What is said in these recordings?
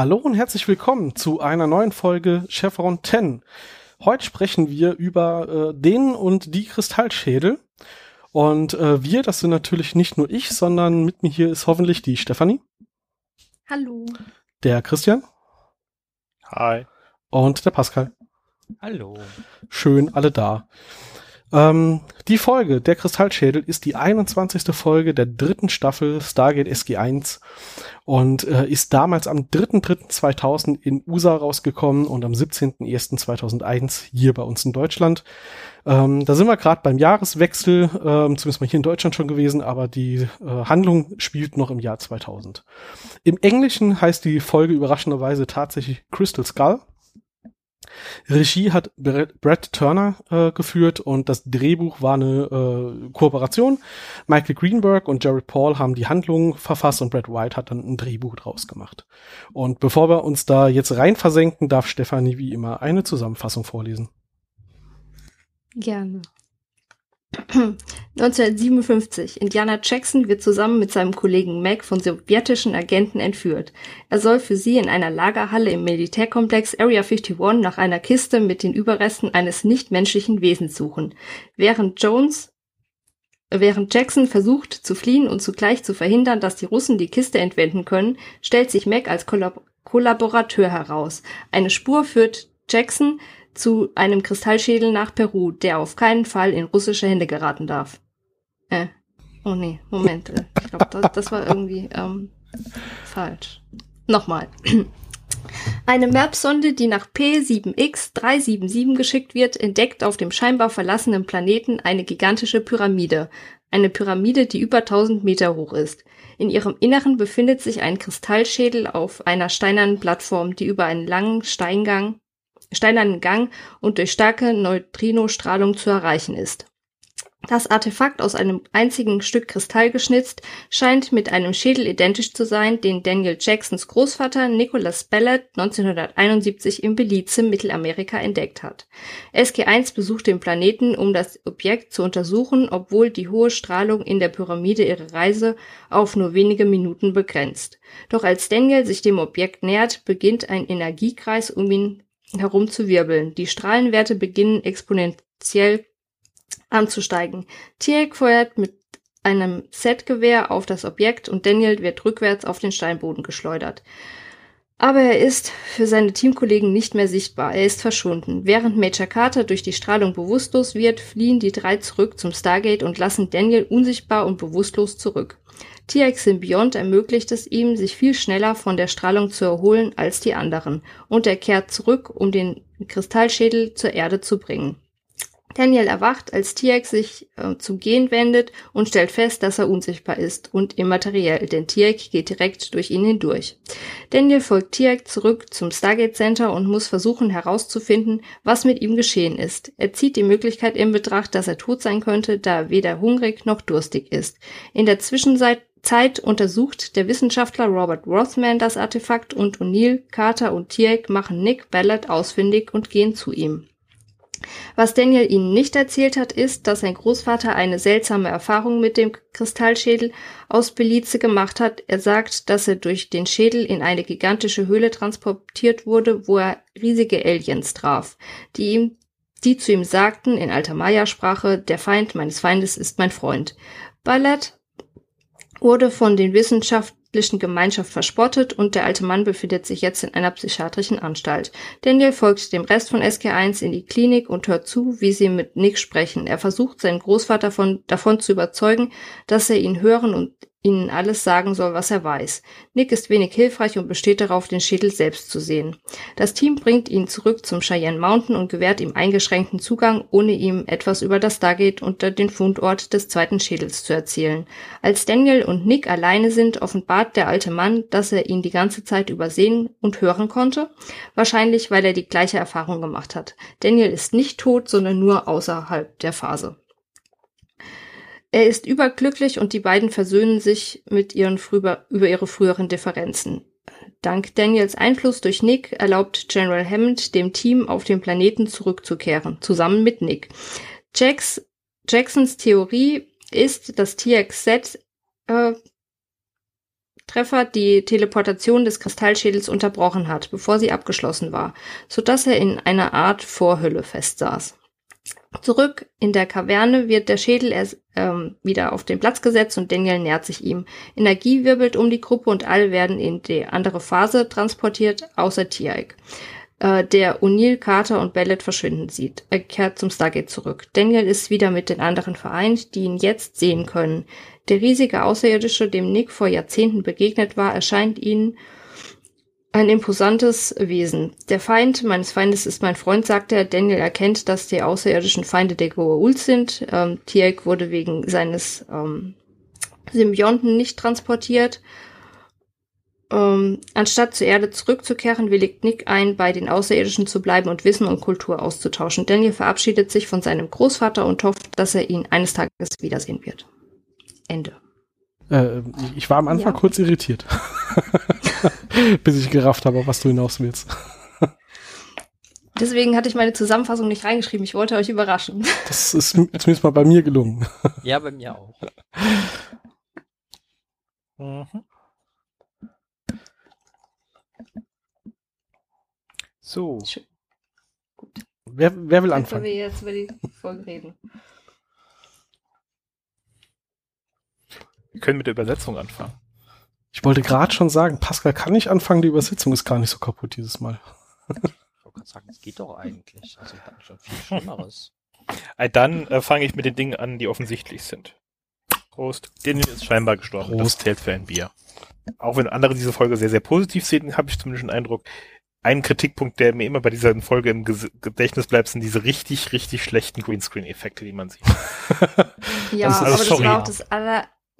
Hallo und herzlich willkommen zu einer neuen Folge Chevron 10. Heute sprechen wir über äh, den und die Kristallschädel. Und äh, wir, das sind natürlich nicht nur ich, sondern mit mir hier ist hoffentlich die Stefanie. Hallo. Der Christian. Hi. Und der Pascal. Hallo. Schön, alle da. Ähm, die Folge Der Kristallschädel ist die 21. Folge der dritten Staffel Stargate SG1 und äh, ist damals am 3.3.2000 in USA rausgekommen und am 17.01.2001 hier bei uns in Deutschland. Ähm, da sind wir gerade beim Jahreswechsel, ähm, zumindest mal hier in Deutschland schon gewesen, aber die äh, Handlung spielt noch im Jahr 2000. Im Englischen heißt die Folge überraschenderweise tatsächlich Crystal Skull. Regie hat Brad Turner äh, geführt und das Drehbuch war eine äh, Kooperation. Michael Greenberg und Jared Paul haben die Handlung verfasst und Brad White hat dann ein Drehbuch draus gemacht. Und bevor wir uns da jetzt rein versenken, darf Stefanie wie immer eine Zusammenfassung vorlesen. Gerne. 1957. Indiana Jackson wird zusammen mit seinem Kollegen Mac von sowjetischen Agenten entführt. Er soll für sie in einer Lagerhalle im Militärkomplex Area 51 nach einer Kiste mit den Überresten eines nichtmenschlichen Wesens suchen. Während Jones Während Jackson versucht zu fliehen und zugleich zu verhindern, dass die Russen die Kiste entwenden können, stellt sich Mac als Kollab Kollaborateur heraus. Eine Spur führt Jackson zu einem Kristallschädel nach Peru, der auf keinen Fall in russische Hände geraten darf. Äh. Oh nee, Moment. Äh, ich glaube, das, das war irgendwie ähm, falsch. Nochmal. Eine Map-Sonde, die nach P7X377 geschickt wird, entdeckt auf dem scheinbar verlassenen Planeten eine gigantische Pyramide. Eine Pyramide, die über 1000 Meter hoch ist. In ihrem Inneren befindet sich ein Kristallschädel auf einer steinernen Plattform, die über einen langen Steingang steinernen Gang und durch starke Neutrinostrahlung zu erreichen ist. Das Artefakt aus einem einzigen Stück Kristall geschnitzt scheint mit einem Schädel identisch zu sein, den Daniel Jacksons Großvater Nicholas Ballard 1971 im Belize, Mittelamerika entdeckt hat. SG1 besucht den Planeten, um das Objekt zu untersuchen, obwohl die hohe Strahlung in der Pyramide ihre Reise auf nur wenige Minuten begrenzt. Doch als Daniel sich dem Objekt nähert, beginnt ein Energiekreis um ihn herumzuwirbeln. Die Strahlenwerte beginnen exponentiell anzusteigen. Tierk feuert mit einem Setgewehr auf das Objekt und Daniel wird rückwärts auf den Steinboden geschleudert. Aber er ist für seine Teamkollegen nicht mehr sichtbar. Er ist verschwunden. Während Major Carter durch die Strahlung bewusstlos wird, fliehen die drei zurück zum Stargate und lassen Daniel unsichtbar und bewusstlos zurück. TX Symbiont ermöglicht es ihm, sich viel schneller von der Strahlung zu erholen als die anderen, und er kehrt zurück, um den Kristallschädel zur Erde zu bringen. Daniel erwacht, als Tiak sich äh, zum Gehen wendet und stellt fest, dass er unsichtbar ist und immateriell, denn Tiak geht direkt durch ihn hindurch. Daniel folgt Tiak zurück zum Stargate Center und muss versuchen herauszufinden, was mit ihm geschehen ist. Er zieht die Möglichkeit in Betracht, dass er tot sein könnte, da er weder hungrig noch durstig ist. In der Zwischenzeit Zeit untersucht der Wissenschaftler Robert Rothman das Artefakt und O'Neill, Carter und Tiek machen Nick Ballard ausfindig und gehen zu ihm. Was Daniel ihnen nicht erzählt hat, ist, dass sein Großvater eine seltsame Erfahrung mit dem Kristallschädel aus Belize gemacht hat. Er sagt, dass er durch den Schädel in eine gigantische Höhle transportiert wurde, wo er riesige Aliens traf, die ihm die zu ihm sagten in alter Maya-Sprache, der Feind meines Feindes ist mein Freund. Ballard wurde von den wissenschaftlichen Gemeinschaft verspottet und der alte Mann befindet sich jetzt in einer psychiatrischen Anstalt. Daniel folgt dem Rest von SK1 in die Klinik und hört zu, wie sie mit Nick sprechen. Er versucht seinen Großvater von, davon zu überzeugen, dass er ihn hören und ihnen alles sagen soll, was er weiß. Nick ist wenig hilfreich und besteht darauf, den Schädel selbst zu sehen. Das Team bringt ihn zurück zum Cheyenne Mountain und gewährt ihm eingeschränkten Zugang, ohne ihm etwas über das Stargate und den Fundort des zweiten Schädels zu erzählen. Als Daniel und Nick alleine sind, offenbart der alte Mann, dass er ihn die ganze Zeit übersehen und hören konnte, wahrscheinlich weil er die gleiche Erfahrung gemacht hat. Daniel ist nicht tot, sondern nur außerhalb der Phase. Er ist überglücklich und die beiden versöhnen sich mit ihren früher, über ihre früheren Differenzen. Dank Daniels Einfluss durch Nick erlaubt General Hammond dem Team auf den Planeten zurückzukehren, zusammen mit Nick. Jacks, Jacksons Theorie ist, dass TXZ äh, Treffer die Teleportation des Kristallschädels unterbrochen hat, bevor sie abgeschlossen war, so dass er in einer Art Vorhülle festsaß. Zurück in der Kaverne wird der Schädel erst, ähm, wieder auf den Platz gesetzt und Daniel nähert sich ihm. Energie wirbelt um die Gruppe und alle werden in die andere Phase transportiert, außer Tiaik, äh, der O'Neill, Carter und Bellet verschwinden sieht. Er kehrt zum Stargate zurück. Daniel ist wieder mit den anderen vereint, die ihn jetzt sehen können. Der riesige Außerirdische, dem Nick vor Jahrzehnten begegnet war, erscheint ihnen ein imposantes Wesen. Der Feind meines Feindes ist mein Freund, sagt er. Daniel erkennt, dass die außerirdischen Feinde der Goa'uld sind. Ähm, Tiek wurde wegen seines ähm, Symbionten nicht transportiert. Ähm, anstatt zur Erde zurückzukehren, willigt Nick ein, bei den Außerirdischen zu bleiben und Wissen und Kultur auszutauschen. Daniel verabschiedet sich von seinem Großvater und hofft, dass er ihn eines Tages wiedersehen wird. Ende. Äh, ich war am Anfang ja. kurz irritiert. Bis ich gerafft habe, was du hinaus willst. Deswegen hatte ich meine Zusammenfassung nicht reingeschrieben. Ich wollte euch überraschen. Das ist zumindest mal bei mir gelungen. Ja, bei mir auch. Mhm. So. Schön. Gut. Wer, wer will anfangen? Jetzt wir jetzt über die Folge reden. Wir können mit der Übersetzung anfangen. Ich wollte gerade schon sagen, Pascal kann nicht anfangen, die Übersetzung ist gar nicht so kaputt dieses Mal. ich wollte gerade sagen, es geht doch eigentlich. Also ich hatte schon viel Schlimmeres. Äh, dann äh, fange ich mit den Dingen an, die offensichtlich sind. Prost. Den ist scheinbar gestorben. Prost. Das zählt für ein Bier. Auch wenn andere diese Folge sehr, sehr positiv sehen, habe ich zumindest den Eindruck, ein Kritikpunkt, der mir immer bei dieser Folge im Gedächtnis bleibt, sind diese richtig, richtig schlechten Greenscreen-Effekte, die man sieht. ja, also, aber das war auch das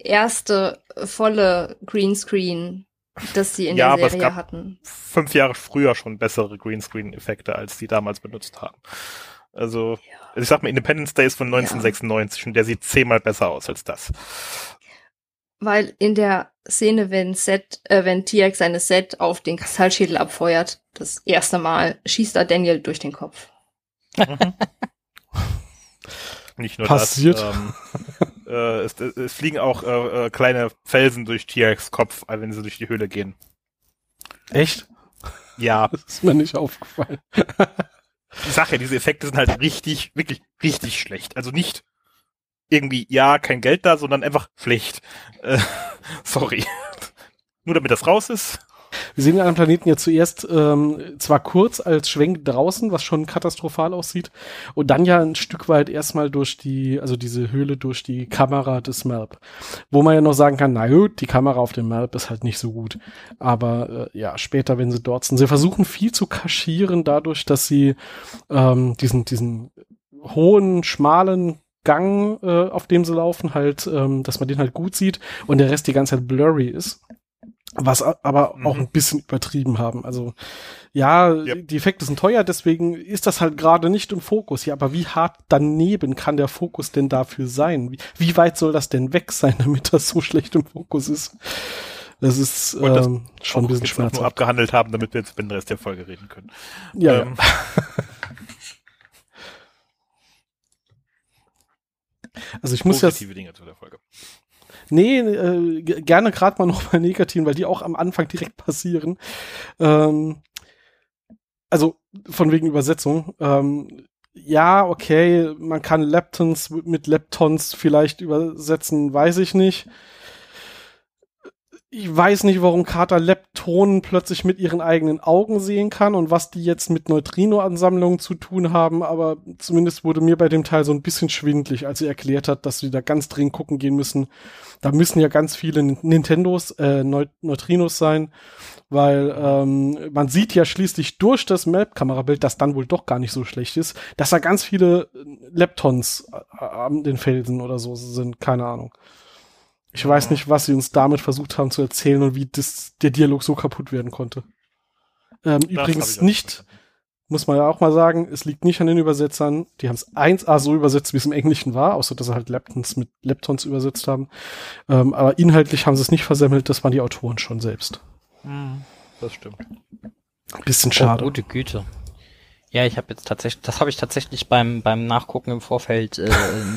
allererste volle Greenscreen, das sie in ja, der Serie hatten. Fünf Jahre früher schon bessere Greenscreen-Effekte, als die damals benutzt haben. Also, ja. ich sag mal, Independence Day ist von 1996 ja. und der sieht zehnmal besser aus als das weil in der Szene, wenn Set, äh, wenn Tiak seine Set auf den Kristallschädel abfeuert, das erste Mal schießt er Daniel durch den Kopf. Mhm. Nicht nur Passiert. das. Ähm, äh, es, es, fliegen auch äh, äh, kleine Felsen durch Tiaks Kopf, wenn sie durch die Höhle gehen. Echt? Ja. Das ist mir nicht aufgefallen. die Sache, diese Effekte sind halt richtig, wirklich richtig schlecht. Also nicht irgendwie, ja, kein Geld da, sondern einfach schlecht. Äh, sorry. Nur damit das raus ist. Wir sehen den anderen Planeten ja zuerst ähm, zwar kurz als Schwenk draußen, was schon katastrophal aussieht, und dann ja ein Stück weit erstmal durch die, also diese Höhle durch die Kamera des Melp. Wo man ja noch sagen kann, na gut, die Kamera auf dem Melp ist halt nicht so gut. Aber äh, ja, später, wenn sie dort sind, sie versuchen viel zu kaschieren dadurch, dass sie ähm, diesen, diesen hohen, schmalen Gang, äh, auf dem sie laufen, halt, ähm, dass man den halt gut sieht und der Rest die ganze Zeit blurry ist. Was aber mhm. auch ein bisschen übertrieben haben. Also ja, yep. die Effekte sind teuer, deswegen ist das halt gerade nicht im Fokus. Ja, aber wie hart daneben kann der Fokus denn dafür sein? Wie, wie weit soll das denn weg sein, damit das so schlecht im Fokus ist? Das ist ähm, schon ein bisschen schmerzhaft. nur abgehandelt haben, damit wir jetzt über den Rest der Folge reden können. Ja. Ähm. Also ich muss Positive Dinge zu der Folge. Nee, äh, gerne gerade mal noch bei negativen, weil die auch am Anfang direkt passieren. Ähm, also von wegen Übersetzung. Ähm, ja, okay, man kann Leptons mit Leptons vielleicht übersetzen, weiß ich nicht ich weiß nicht, warum Carter Leptonen plötzlich mit ihren eigenen Augen sehen kann und was die jetzt mit Neutrino-Ansammlungen zu tun haben, aber zumindest wurde mir bei dem Teil so ein bisschen schwindlig, als sie erklärt hat, dass sie da ganz dringend gucken gehen müssen. Da müssen ja ganz viele Nintendos, äh, Neutrinos sein, weil ähm, man sieht ja schließlich durch das Map-Kamerabild, das dann wohl doch gar nicht so schlecht ist, dass da ganz viele Leptons äh, an den Felsen oder so sind, keine Ahnung. Ich weiß nicht, was sie uns damit versucht haben zu erzählen und wie das, der Dialog so kaputt werden konnte. Ähm, übrigens nicht, muss man ja auch mal sagen, es liegt nicht an den Übersetzern. Die haben es 1A so übersetzt, wie es im Englischen war, außer dass sie halt Leptons mit Leptons übersetzt haben. Ähm, aber inhaltlich haben sie es nicht versemmelt, das waren die Autoren schon selbst. Hm, das stimmt. Bisschen schade. Oh, gute Güte. Ja, ich habe jetzt tatsächlich, das habe ich tatsächlich beim beim Nachgucken im Vorfeld äh,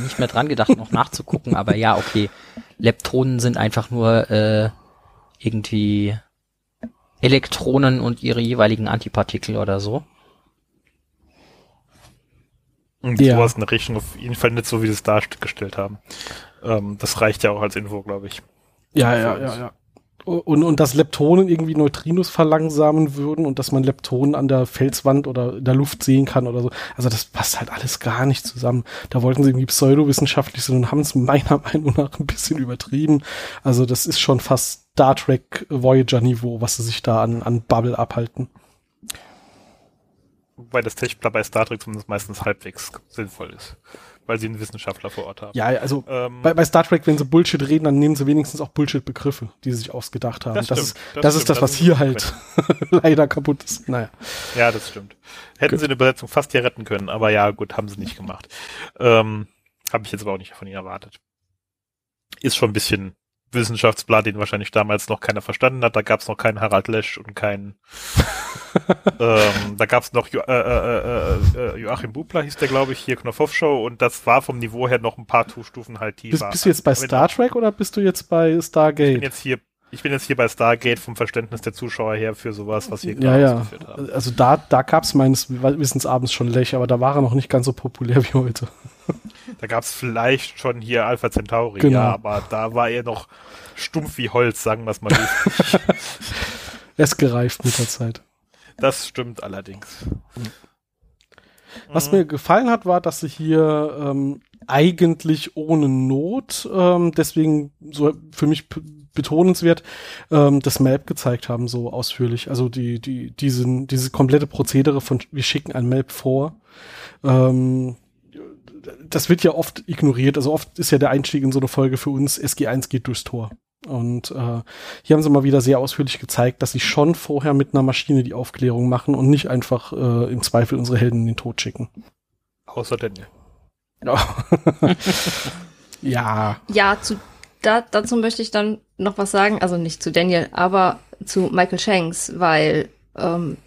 nicht mehr dran gedacht, noch nachzugucken. Aber ja, okay, Leptonen sind einfach nur äh, irgendwie Elektronen und ihre jeweiligen Antipartikel oder so. Und ja. sowas in der Richtung auf jeden Fall nicht so, wie sie es dargestellt haben. Ähm, das reicht ja auch als Info, glaube ich. Ja, ja, ja, ja. Und, und dass Leptonen irgendwie Neutrinos verlangsamen würden und dass man Leptonen an der Felswand oder in der Luft sehen kann oder so. Also das passt halt alles gar nicht zusammen. Da wollten sie irgendwie pseudowissenschaftlich sein und haben es meiner Meinung nach ein bisschen übertrieben. Also das ist schon fast Star Trek Voyager Niveau, was sie sich da an, an Bubble abhalten. Wobei das Techbla bei Star Trek zumindest meistens halbwegs sinnvoll ist, weil sie einen Wissenschaftler vor Ort haben. Ja, also ähm, bei, bei, Star Trek, wenn sie Bullshit reden, dann nehmen sie wenigstens auch Bullshit-Begriffe, die sie sich ausgedacht haben. Das, das, ist, das, das ist das, was hier halt leider kaputt ist. Naja. Ja, das stimmt. Hätten gut. sie eine Übersetzung fast hier retten können, aber ja, gut, haben sie nicht gemacht. Ähm, Habe ich jetzt aber auch nicht von ihnen erwartet. Ist schon ein bisschen Wissenschaftsblatt, den wahrscheinlich damals noch keiner verstanden hat. Da gab es noch keinen Harald Lesch und keinen. ähm, da gab es noch jo äh, äh, äh, Joachim Bubler, hieß der, glaube ich, hier Knopfhoff Show und das war vom Niveau her noch ein paar Stufen halt tiefer. Bist, bist du jetzt bei Star Trek oder bist du jetzt bei Stargate? Ich bin jetzt hier ich bin jetzt hier bei Stargate vom Verständnis der Zuschauer her für sowas, was wir gerade ja, ausgeführt haben. Also da, da gab es meines Wissens abends schon Lech, aber da war er noch nicht ganz so populär wie heute. Da gab es vielleicht schon hier Alpha Centauri, genau. ja, aber da war er noch stumpf wie Holz, sagen wir es mal. er ist gereift mit der Zeit. Das stimmt allerdings. Was mhm. mir gefallen hat, war, dass sie hier ähm, eigentlich ohne Not, ähm, deswegen so für mich betonenswert, ähm, das Map gezeigt haben, so ausführlich. Also die, die, diesen, diese komplette Prozedere von wir schicken ein Map vor. Ähm, das wird ja oft ignoriert. Also oft ist ja der Einstieg in so eine Folge für uns, SG1 geht durchs Tor. Und äh, hier haben sie mal wieder sehr ausführlich gezeigt, dass sie schon vorher mit einer Maschine die Aufklärung machen und nicht einfach äh, im Zweifel unsere Helden in den Tod schicken. Außer Daniel. ja. Ja, zu, da, dazu möchte ich dann noch was sagen. Also nicht zu Daniel, aber zu Michael Shanks, weil ähm,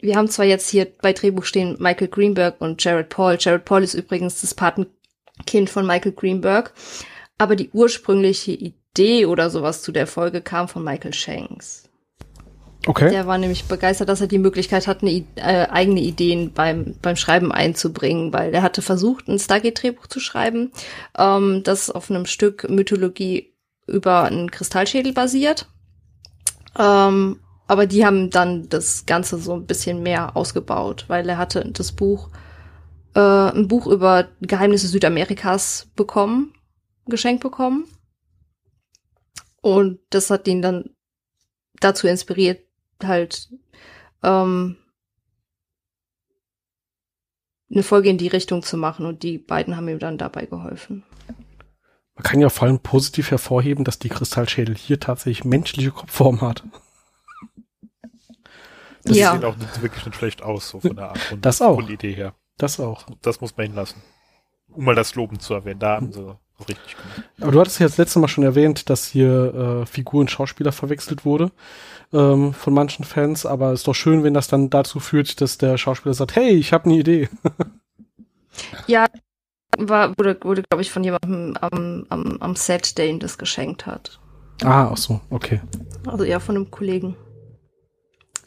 wir haben zwar jetzt hier bei Drehbuch stehen Michael Greenberg und Jared Paul. Jared Paul ist übrigens das Patenkind von Michael Greenberg. Aber die ursprüngliche Idee oder sowas zu der Folge kam von Michael Shanks. Okay. Der war nämlich begeistert, dass er die Möglichkeit hat, eine, äh, eigene Ideen beim, beim Schreiben einzubringen, weil er hatte versucht, ein Stargate-Drehbuch zu schreiben, ähm, das auf einem Stück Mythologie über einen Kristallschädel basiert. Ähm, aber die haben dann das Ganze so ein bisschen mehr ausgebaut, weil er hatte das Buch, äh, ein Buch über Geheimnisse Südamerikas bekommen, geschenkt bekommen. Und das hat ihn dann dazu inspiriert, halt ähm, eine Folge in die Richtung zu machen und die beiden haben ihm dann dabei geholfen. Man kann ja vor allem positiv hervorheben, dass die Kristallschädel hier tatsächlich menschliche Kopfform hat. Das ja. sieht auch nicht, wirklich nicht schlecht aus, so von der Art und das auch. Grundidee her. Das auch. Das muss man hinlassen. Um mal das Loben zu erwähnen. Da haben sie richtig gemacht. Aber du hattest ja das letzte Mal schon erwähnt, dass hier äh, Figur und Schauspieler verwechselt wurde ähm, von manchen Fans, aber es ist doch schön, wenn das dann dazu führt, dass der Schauspieler sagt, hey, ich habe eine Idee. ja, war, wurde, wurde glaube ich, von jemandem am, am, am Set, der ihm das geschenkt hat. Ah, ach so, okay. Also eher von einem Kollegen.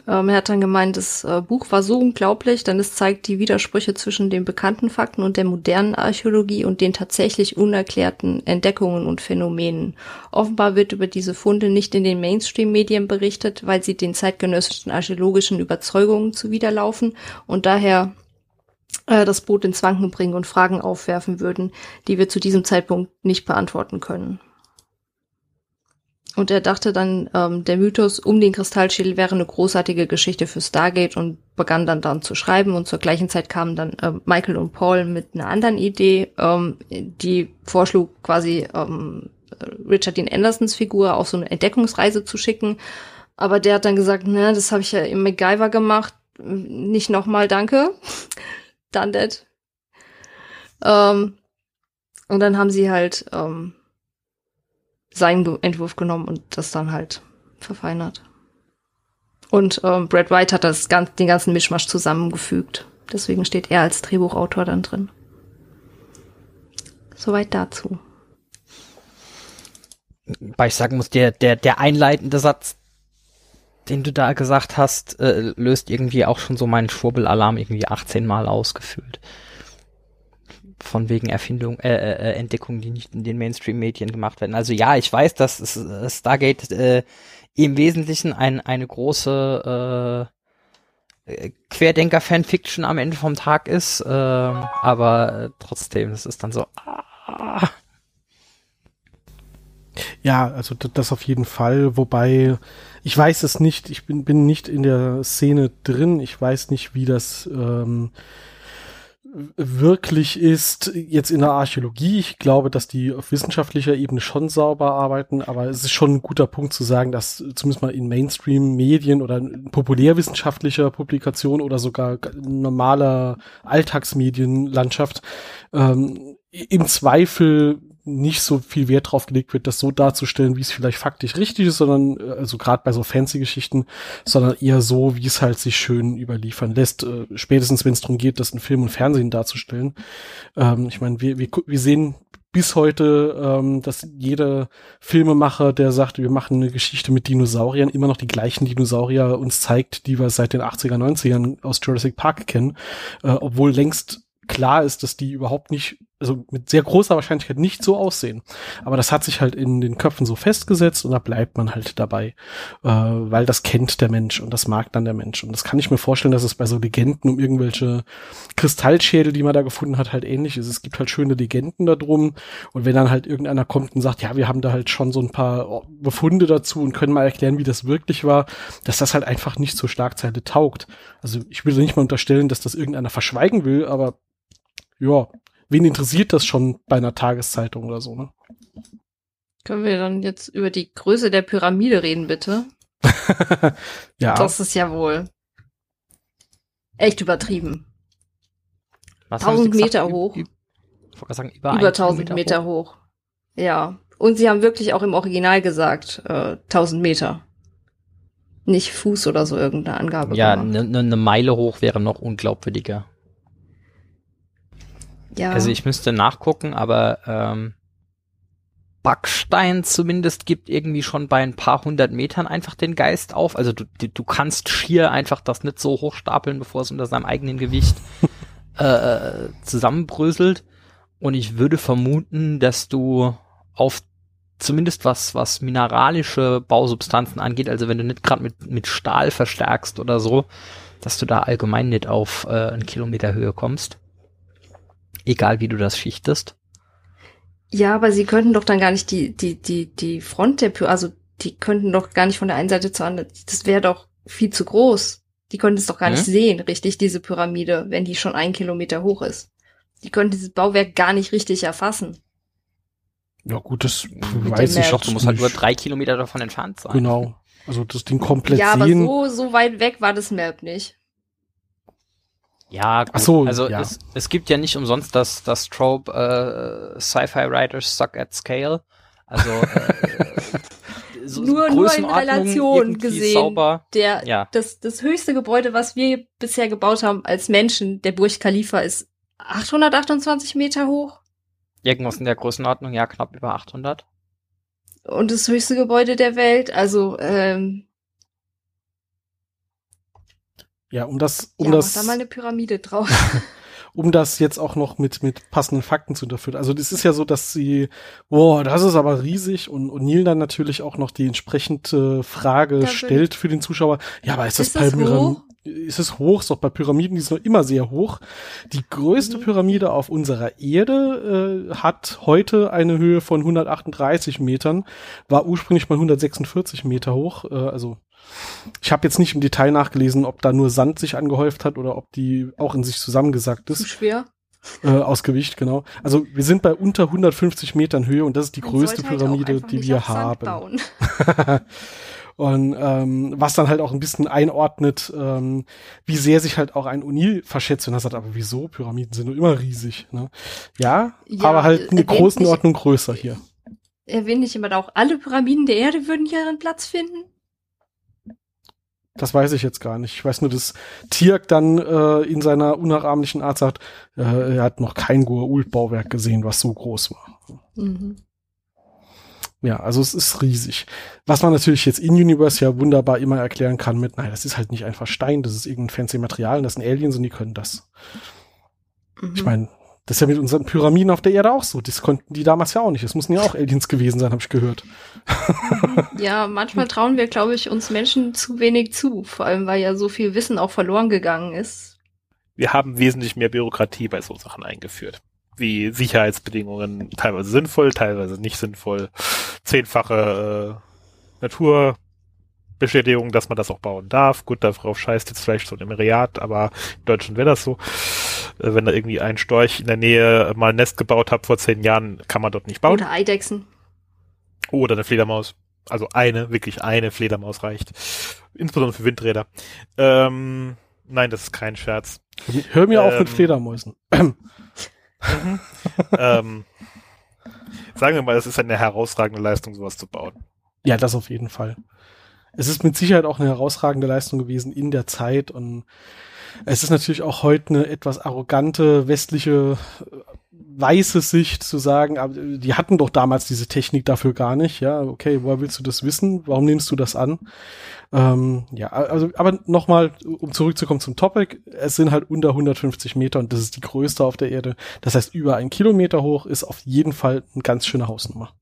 Ähm, er hat dann gemeint, das äh, Buch war so unglaublich, denn es zeigt die Widersprüche zwischen den bekannten Fakten und der modernen Archäologie und den tatsächlich unerklärten Entdeckungen und Phänomenen. Offenbar wird über diese Funde nicht in den Mainstream-Medien berichtet, weil sie den zeitgenössischen archäologischen Überzeugungen zuwiderlaufen und daher äh, das Boot ins Wanken bringen und Fragen aufwerfen würden, die wir zu diesem Zeitpunkt nicht beantworten können. Und er dachte dann, ähm, der Mythos um den Kristallschädel wäre eine großartige Geschichte für Stargate und begann dann dann zu schreiben. Und zur gleichen Zeit kamen dann äh, Michael und Paul mit einer anderen Idee, ähm, die vorschlug quasi ähm, Richard Dean Andersons Figur auf so eine Entdeckungsreise zu schicken. Aber der hat dann gesagt, ne, das habe ich ja im MacGyver gemacht, nicht nochmal, danke. Done that. Ähm, und dann haben sie halt ähm, seinen Entwurf genommen und das dann halt verfeinert. Und ähm, Brad White hat das ganz, den ganzen Mischmasch zusammengefügt. Deswegen steht er als Drehbuchautor dann drin. Soweit dazu. weil ich sagen muss, der, der, der einleitende Satz, den du da gesagt hast, äh, löst irgendwie auch schon so meinen Schwurbelalarm irgendwie 18 Mal ausgefühlt. Von wegen Erfindung, äh, äh, äh, Entdeckungen, die nicht in den Mainstream-Medien gemacht werden. Also ja, ich weiß, dass äh, Stargate äh, im Wesentlichen ein, eine große äh, äh, Querdenker-Fanfiction am Ende vom Tag ist, äh, aber äh, trotzdem, das ist dann so. Ah. Ja, also das auf jeden Fall, wobei ich weiß es nicht, ich bin, bin nicht in der Szene drin, ich weiß nicht, wie das ähm, wirklich ist jetzt in der Archäologie. Ich glaube, dass die auf wissenschaftlicher Ebene schon sauber arbeiten, aber es ist schon ein guter Punkt zu sagen, dass zumindest mal in Mainstream-Medien oder populärwissenschaftlicher Publikation oder sogar normaler Alltagsmedienlandschaft ähm, im Zweifel nicht so viel Wert drauf gelegt wird, das so darzustellen, wie es vielleicht faktisch richtig ist, sondern äh, also gerade bei so fancy Geschichten, sondern eher so, wie es halt sich schön überliefern lässt. Äh, spätestens wenn es darum geht, das in Film und Fernsehen darzustellen. Ähm, ich meine, wir, wir, wir sehen bis heute, ähm, dass jeder Filmemacher, der sagt, wir machen eine Geschichte mit Dinosauriern, immer noch die gleichen Dinosaurier uns zeigt, die wir seit den 80er, 90ern aus Jurassic Park kennen, äh, obwohl längst klar ist, dass die überhaupt nicht, also mit sehr großer Wahrscheinlichkeit nicht so aussehen. Aber das hat sich halt in den Köpfen so festgesetzt und da bleibt man halt dabei, äh, weil das kennt der Mensch und das mag dann der Mensch. Und das kann ich mir vorstellen, dass es bei so Legenden um irgendwelche Kristallschädel, die man da gefunden hat, halt ähnlich ist. Es gibt halt schöne Legenden da drum und wenn dann halt irgendeiner kommt und sagt, ja, wir haben da halt schon so ein paar Befunde dazu und können mal erklären, wie das wirklich war, dass das halt einfach nicht zur Schlagzeile taugt. Also ich will nicht mal unterstellen, dass das irgendeiner verschweigen will, aber ja, wen interessiert das schon bei einer Tageszeitung oder so, ne? Können wir dann jetzt über die Größe der Pyramide reden, bitte? ja. Das ist ja wohl echt übertrieben. Was 1000 Meter hoch. Ich wollte sagen, über, über 1000 Meter, Meter hoch. hoch. Ja. Und sie haben wirklich auch im Original gesagt, äh, 1000 Meter. Nicht Fuß oder so irgendeine Angabe. Ja, eine ne, ne Meile hoch wäre noch unglaubwürdiger. Ja. Also ich müsste nachgucken, aber ähm, Backstein zumindest gibt irgendwie schon bei ein paar hundert Metern einfach den Geist auf. Also du, du kannst schier einfach das nicht so hochstapeln, bevor es unter seinem eigenen Gewicht äh, zusammenbröselt. Und ich würde vermuten, dass du auf zumindest was, was mineralische Bausubstanzen angeht, also wenn du nicht gerade mit, mit Stahl verstärkst oder so, dass du da allgemein nicht auf äh, einen Kilometer Höhe kommst. Egal wie du das schichtest. Ja, aber sie könnten doch dann gar nicht die, die, die, die Front der Pyramide, also die könnten doch gar nicht von der einen Seite zur anderen, das wäre doch viel zu groß. Die könnten es doch gar hm? nicht sehen, richtig, diese Pyramide, wenn die schon ein Kilometer hoch ist. Die könnten dieses Bauwerk gar nicht richtig erfassen. Ja gut, das Mit weiß ich doch. Du musst halt nur drei Kilometer davon entfernt sein. Genau. Also das Ding komplett ja, sehen. Ja, aber so, so weit weg war das Map nicht. Ja, gut. Ach so, also ja. Es, es gibt ja nicht umsonst das, das Trope äh, Sci-Fi Writers suck at scale. Also äh, so nur, nur in Relation gesehen. Sauber. Der, ja. das, das höchste Gebäude, was wir bisher gebaut haben als Menschen, der Burj Khalifa, ist 828 Meter hoch. Irgendwas in der Größenordnung, ja, knapp über 800. Und das höchste Gebäude der Welt, also ähm, ja, um das, um ja, das. Mach da mal eine Pyramide drauf. um das jetzt auch noch mit, mit passenden Fakten zu unterführen. Also das ist ja so, dass sie, boah, das ist aber riesig und, und Neil dann natürlich auch noch die entsprechende Frage da stellt für den Zuschauer. Ja, aber ist das, ist das hoch? ist es hoch, ist doch bei Pyramiden, die ist noch immer sehr hoch. Die größte mhm. Pyramide auf unserer Erde äh, hat heute eine Höhe von 138 Metern, war ursprünglich mal 146 Meter hoch. Äh, also ich habe jetzt nicht im Detail nachgelesen, ob da nur Sand sich angehäuft hat oder ob die auch in sich zusammengesackt ist. Zu schwer. Äh, aus Gewicht, genau. Also wir sind bei unter 150 Metern Höhe und das ist die Man größte halt Pyramide, die wir haben. Und ähm, was dann halt auch ein bisschen einordnet, ähm, wie sehr sich halt auch ein Unil verschätzt. Und er sagt, aber wieso? Pyramiden sind nur immer riesig. Ne? Ja, ja, aber halt eine großen Ordnung größer hier. Erwähne ich immer auch, alle Pyramiden der Erde würden hier ihren Platz finden? Das weiß ich jetzt gar nicht. Ich weiß nur, dass Tirk dann äh, in seiner unnachahmlichen Art sagt, äh, er hat noch kein Goa'uld-Bauwerk gesehen, was so groß war. Mhm. Ja, also es ist riesig. Was man natürlich jetzt in Universe ja wunderbar immer erklären kann mit, nein, das ist halt nicht einfach Stein, das ist irgendein fancy Material das sind Aliens und die können das. Mhm. Ich meine, das ist ja mit unseren Pyramiden auf der Erde auch so. Das konnten die damals ja auch nicht. Das mussten ja auch Aliens gewesen sein, habe ich gehört. Ja, manchmal trauen wir, glaube ich, uns Menschen zu wenig zu. Vor allem, weil ja so viel Wissen auch verloren gegangen ist. Wir haben wesentlich mehr Bürokratie bei so Sachen eingeführt. Wie Sicherheitsbedingungen, teilweise sinnvoll, teilweise nicht sinnvoll. Zehnfache äh, Natur, Bestätigung, dass man das auch bauen darf. Gut, darauf scheißt jetzt vielleicht so ein Emiriat, aber in Deutschland wäre das so. Äh, wenn da irgendwie ein Storch in der Nähe mal ein Nest gebaut hat vor zehn Jahren, kann man dort nicht bauen. Oder Eidechsen. Oder eine Fledermaus. Also eine, wirklich eine Fledermaus reicht. Insbesondere für Windräder. Ähm, nein, das ist kein Scherz. Hör mir ähm, auf mit ähm, Fledermäusen. mhm. ähm, sagen wir mal, es ist eine herausragende Leistung, sowas zu bauen. Ja, das auf jeden Fall es ist mit Sicherheit auch eine herausragende Leistung gewesen in der Zeit und es ist natürlich auch heute eine etwas arrogante westliche äh, weiße Sicht zu sagen, aber die hatten doch damals diese Technik dafür gar nicht. Ja, okay, woher willst du das wissen? Warum nimmst du das an? Ähm, ja, also, aber nochmal, um zurückzukommen zum Topic, es sind halt unter 150 Meter und das ist die größte auf der Erde. Das heißt, über ein Kilometer hoch ist auf jeden Fall eine ganz schöne Hausnummer.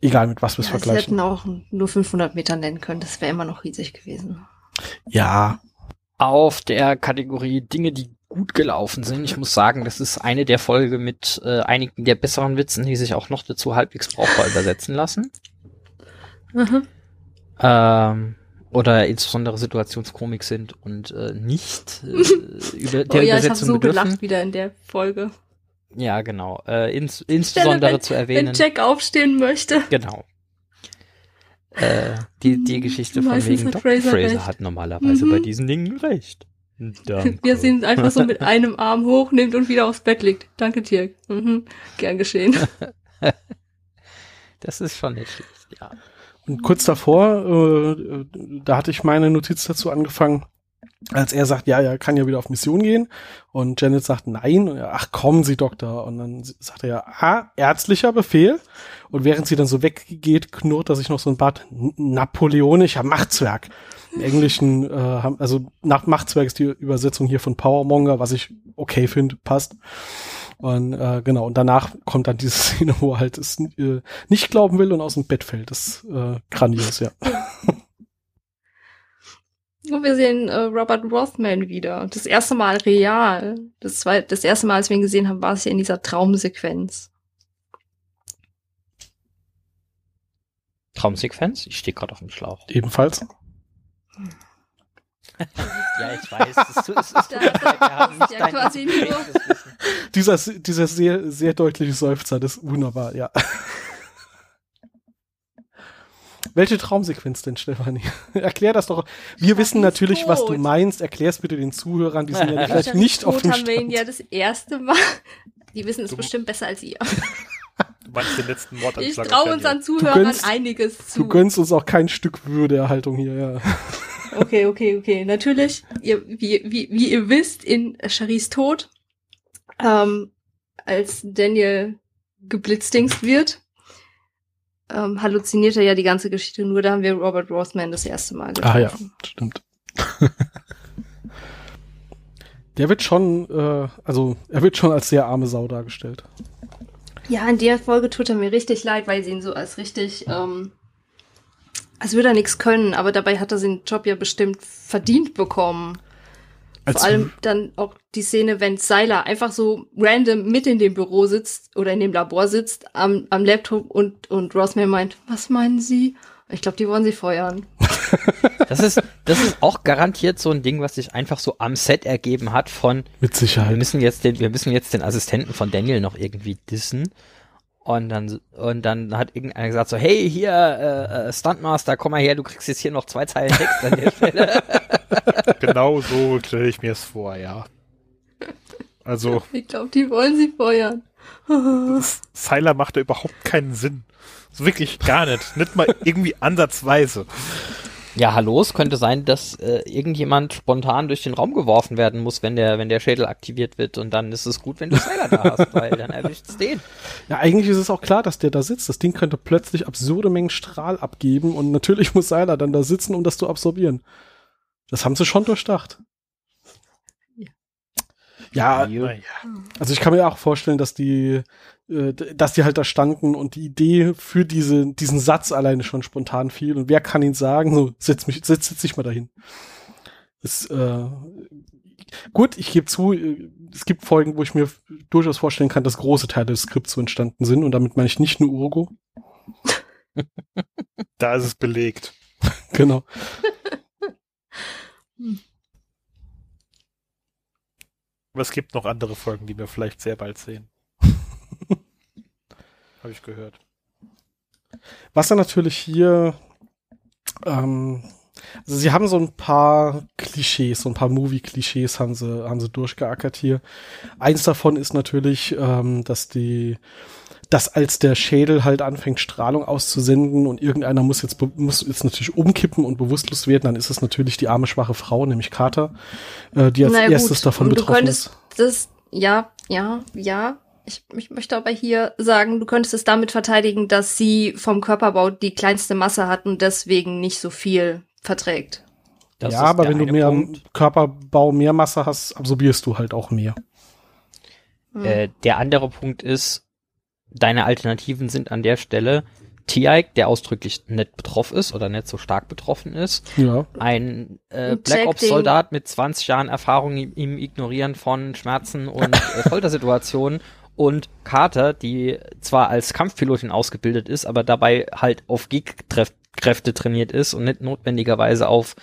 Egal mit was wir es ja, vergleichen. Sie hätten auch nur 500 Meter nennen können, das wäre immer noch riesig gewesen. Ja. Auf der Kategorie Dinge, die gut gelaufen sind. Ich muss sagen, das ist eine der Folge mit äh, einigen der besseren Witzen, die sich auch noch dazu halbwegs brauchbar übersetzen lassen. Mhm. Ähm, oder insbesondere Situationskomik sind und äh, nicht äh, über der oh ja, Übersetzung ich hab so bedürfen. gelacht wieder in der Folge. Ja, genau. Äh, ins, insbesondere Stelle, wenn, zu erwähnen. Wenn Jack aufstehen möchte. Genau. Äh, die, die Geschichte von wegen Dr. Fraser, Fraser hat normalerweise mhm. bei diesen Dingen recht. Danke. Wir sehen einfach so mit einem Arm hoch, nimmt und wieder aufs Bett liegt. Danke, Dirk. Mhm. Gern geschehen. das ist schon nicht schlecht, ja. Und kurz davor, äh, da hatte ich meine Notiz dazu angefangen, als er sagt, ja, er kann ja wieder auf Mission gehen und Janet sagt nein und er, ach kommen Sie Doktor und dann sagt er ja, ah, ärztlicher Befehl und während sie dann so weggeht, knurrt er sich noch so ein Bart napoleonischer Machtzwerg. Im Englischen, äh, also nach Machtzwerg ist die Übersetzung hier von Powermonger, was ich okay finde, passt. Und äh, genau, und danach kommt dann diese Szene, wo er halt es äh, nicht glauben will und aus dem Bett fällt. Das ist äh, grandios, ja. Und wir sehen äh, Robert Rothman wieder. Das erste Mal real. Das, zweite, das erste Mal, als wir ihn gesehen haben, war es ja in dieser Traumsequenz. Traumsequenz? Ich stehe gerade auf dem Schlauch. Ebenfalls. ja, ich weiß. Es, es, es tut ja quasi nur. Dieser, dieser sehr, sehr deutliche Seufzer, das ist wunderbar, ja. Welche Traumsequenz denn, Stefanie? Erklär das doch. Wir wissen natürlich, tot. was du meinst. Erklär's bitte den Zuhörern, die sind ja vielleicht nicht auf dem haben wir ihn ja das erste Mal. Die wissen es du, bestimmt besser als ihr. Du meinst den letzten Mordanschlag. Ich traue uns an Zuhörern gönnst, einiges zu. Du gönnst uns auch kein Stück Würdeerhaltung hier, ja. Okay, okay, okay. Natürlich, ihr, wie, wie, wie ihr wisst, in Charis Tod, ähm, als Daniel geblitzdingst wird, ähm, halluziniert er ja die ganze Geschichte nur. Da haben wir Robert Rothman das erste Mal getroffen. Ah ja, stimmt. Der wird schon, äh, also er wird schon als sehr arme Sau dargestellt. Ja, in der Folge tut er mir richtig leid, weil sie ihn so als richtig, ähm, als würde er nichts können, aber dabei hat er seinen Job ja bestimmt verdient bekommen. Als Vor allem dann auch die Szene, wenn Seiler einfach so random mit in dem Büro sitzt oder in dem Labor sitzt am, am Laptop und, und Rossman meint, was meinen Sie? Ich glaube, die wollen sie feuern. Das ist, das ist auch garantiert so ein Ding, was sich einfach so am Set ergeben hat von. Mit Sicherheit. Wir müssen jetzt den, wir müssen jetzt den Assistenten von Daniel noch irgendwie dissen. Und dann, und dann hat irgendeiner gesagt so, hey, hier, äh, äh, Stuntmaster, komm mal her, du kriegst jetzt hier noch zwei Zeilen Text an der Stelle. Genau so stelle ich mir es vor, ja. Also. Ich glaube, die wollen sie feuern. Seiler macht da überhaupt keinen Sinn. So wirklich gar nicht. Nicht mal irgendwie ansatzweise. Ja, hallo, es könnte sein, dass äh, irgendjemand spontan durch den Raum geworfen werden muss, wenn der, wenn der Schädel aktiviert wird und dann ist es gut, wenn du Sailor da hast, weil dann erwischt es den. Ja, eigentlich ist es auch klar, dass der da sitzt. Das Ding könnte plötzlich absurde Mengen Strahl abgeben und natürlich muss Seiler dann da sitzen, um das zu absorbieren. Das haben sie schon durchdacht. Ja, also ich kann mir auch vorstellen, dass die, äh, dass die halt da standen und die Idee für diese, diesen Satz alleine schon spontan fiel. Und wer kann ihn sagen? So, setz mich, setz, setz dich mal dahin. Das, äh, gut, ich gebe zu, äh, es gibt Folgen, wo ich mir durchaus vorstellen kann, dass große Teile des Skripts so entstanden sind. Und damit meine ich nicht nur Urgo. da ist es belegt. genau. Aber es gibt noch andere Folgen, die wir vielleicht sehr bald sehen. Habe ich gehört. Was er natürlich hier, ähm, also sie haben so ein paar Klischees, so ein paar Movie-Klischees haben sie, haben sie durchgeackert hier. Eins davon ist natürlich, ähm, dass die dass als der Schädel halt anfängt, Strahlung auszusenden und irgendeiner muss jetzt, muss jetzt natürlich umkippen und bewusstlos werden, dann ist es natürlich die arme, schwache Frau, nämlich Carter, äh, die als naja, erstes gut. davon betroffen du könntest ist. Das, ja, ja, ja. Ich, ich möchte aber hier sagen, du könntest es damit verteidigen, dass sie vom Körperbau die kleinste Masse hat und deswegen nicht so viel verträgt. Das ja, aber wenn du mehr Punkt. Körperbau, mehr Masse hast, absorbierst du halt auch mehr. Äh, der andere Punkt ist, deine Alternativen sind an der Stelle Tiaik, der ausdrücklich nicht betroffen ist oder nicht so stark betroffen ist. Ja. Ein äh, Black Ops Soldat mit 20 Jahren Erfahrung im, im Ignorieren von Schmerzen und äh, Foltersituationen und Carter, die zwar als Kampfpilotin ausgebildet ist, aber dabei halt auf Gegkräfte trainiert ist und nicht notwendigerweise auf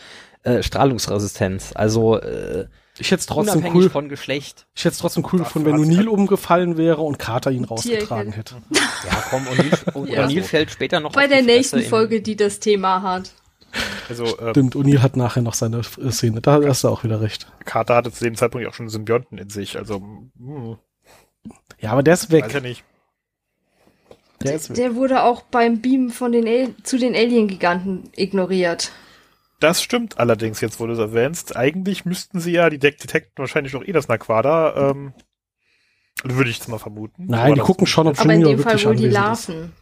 äh, Strahlungsresistenz. Also äh, ich hätte es trotzdem cool von Geschlecht. Ich hätte es trotzdem cool gefunden, wenn O'Neill umgefallen wäre und Carter ihn rausgetragen hätte. Ja, komm, O'Neill ja. Fällt später noch bei der nächsten Folge, die das Thema hat. Also, äh, Stimmt, O'Neill hat nachher noch seine äh, Szene. Da hast du auch wieder recht. Carter hatte zu dem Zeitpunkt auch schon Symbionten in sich. Also mh. Hm. ja, aber der ist weg. Weiß ja nicht. Der, der, der wurde auch beim Beam von den Al zu den Alien-Giganten ignoriert. Das stimmt allerdings jetzt, wo du es erwähnst. Eigentlich müssten sie ja, die De detekten wahrscheinlich doch eh das Naquada. Ähm, würde ich jetzt mal vermuten. Nein, die gucken schon, ob Aber in dem Fall wohl die Larven.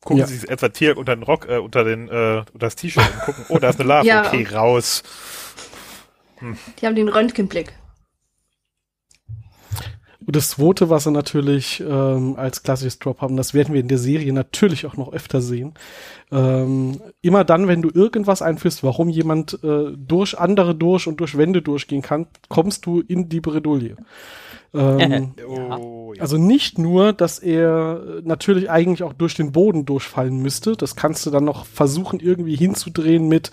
Gucken ja. sie etwa Tier unter den Rock, äh, unter den, äh, unter das T-Shirt und gucken, oh, da ist eine Larve, ja. okay, raus. Hm. Die haben den Röntgenblick. Und das zweite, was sie natürlich ähm, als klassisches Drop haben, das werden wir in der Serie natürlich auch noch öfter sehen. Ähm, immer dann, wenn du irgendwas einführst, warum jemand äh, durch andere durch und durch Wände durchgehen kann, kommst du in die Bredouille. Ähm, oh, ja. Also nicht nur, dass er natürlich eigentlich auch durch den Boden durchfallen müsste. Das kannst du dann noch versuchen, irgendwie hinzudrehen mit,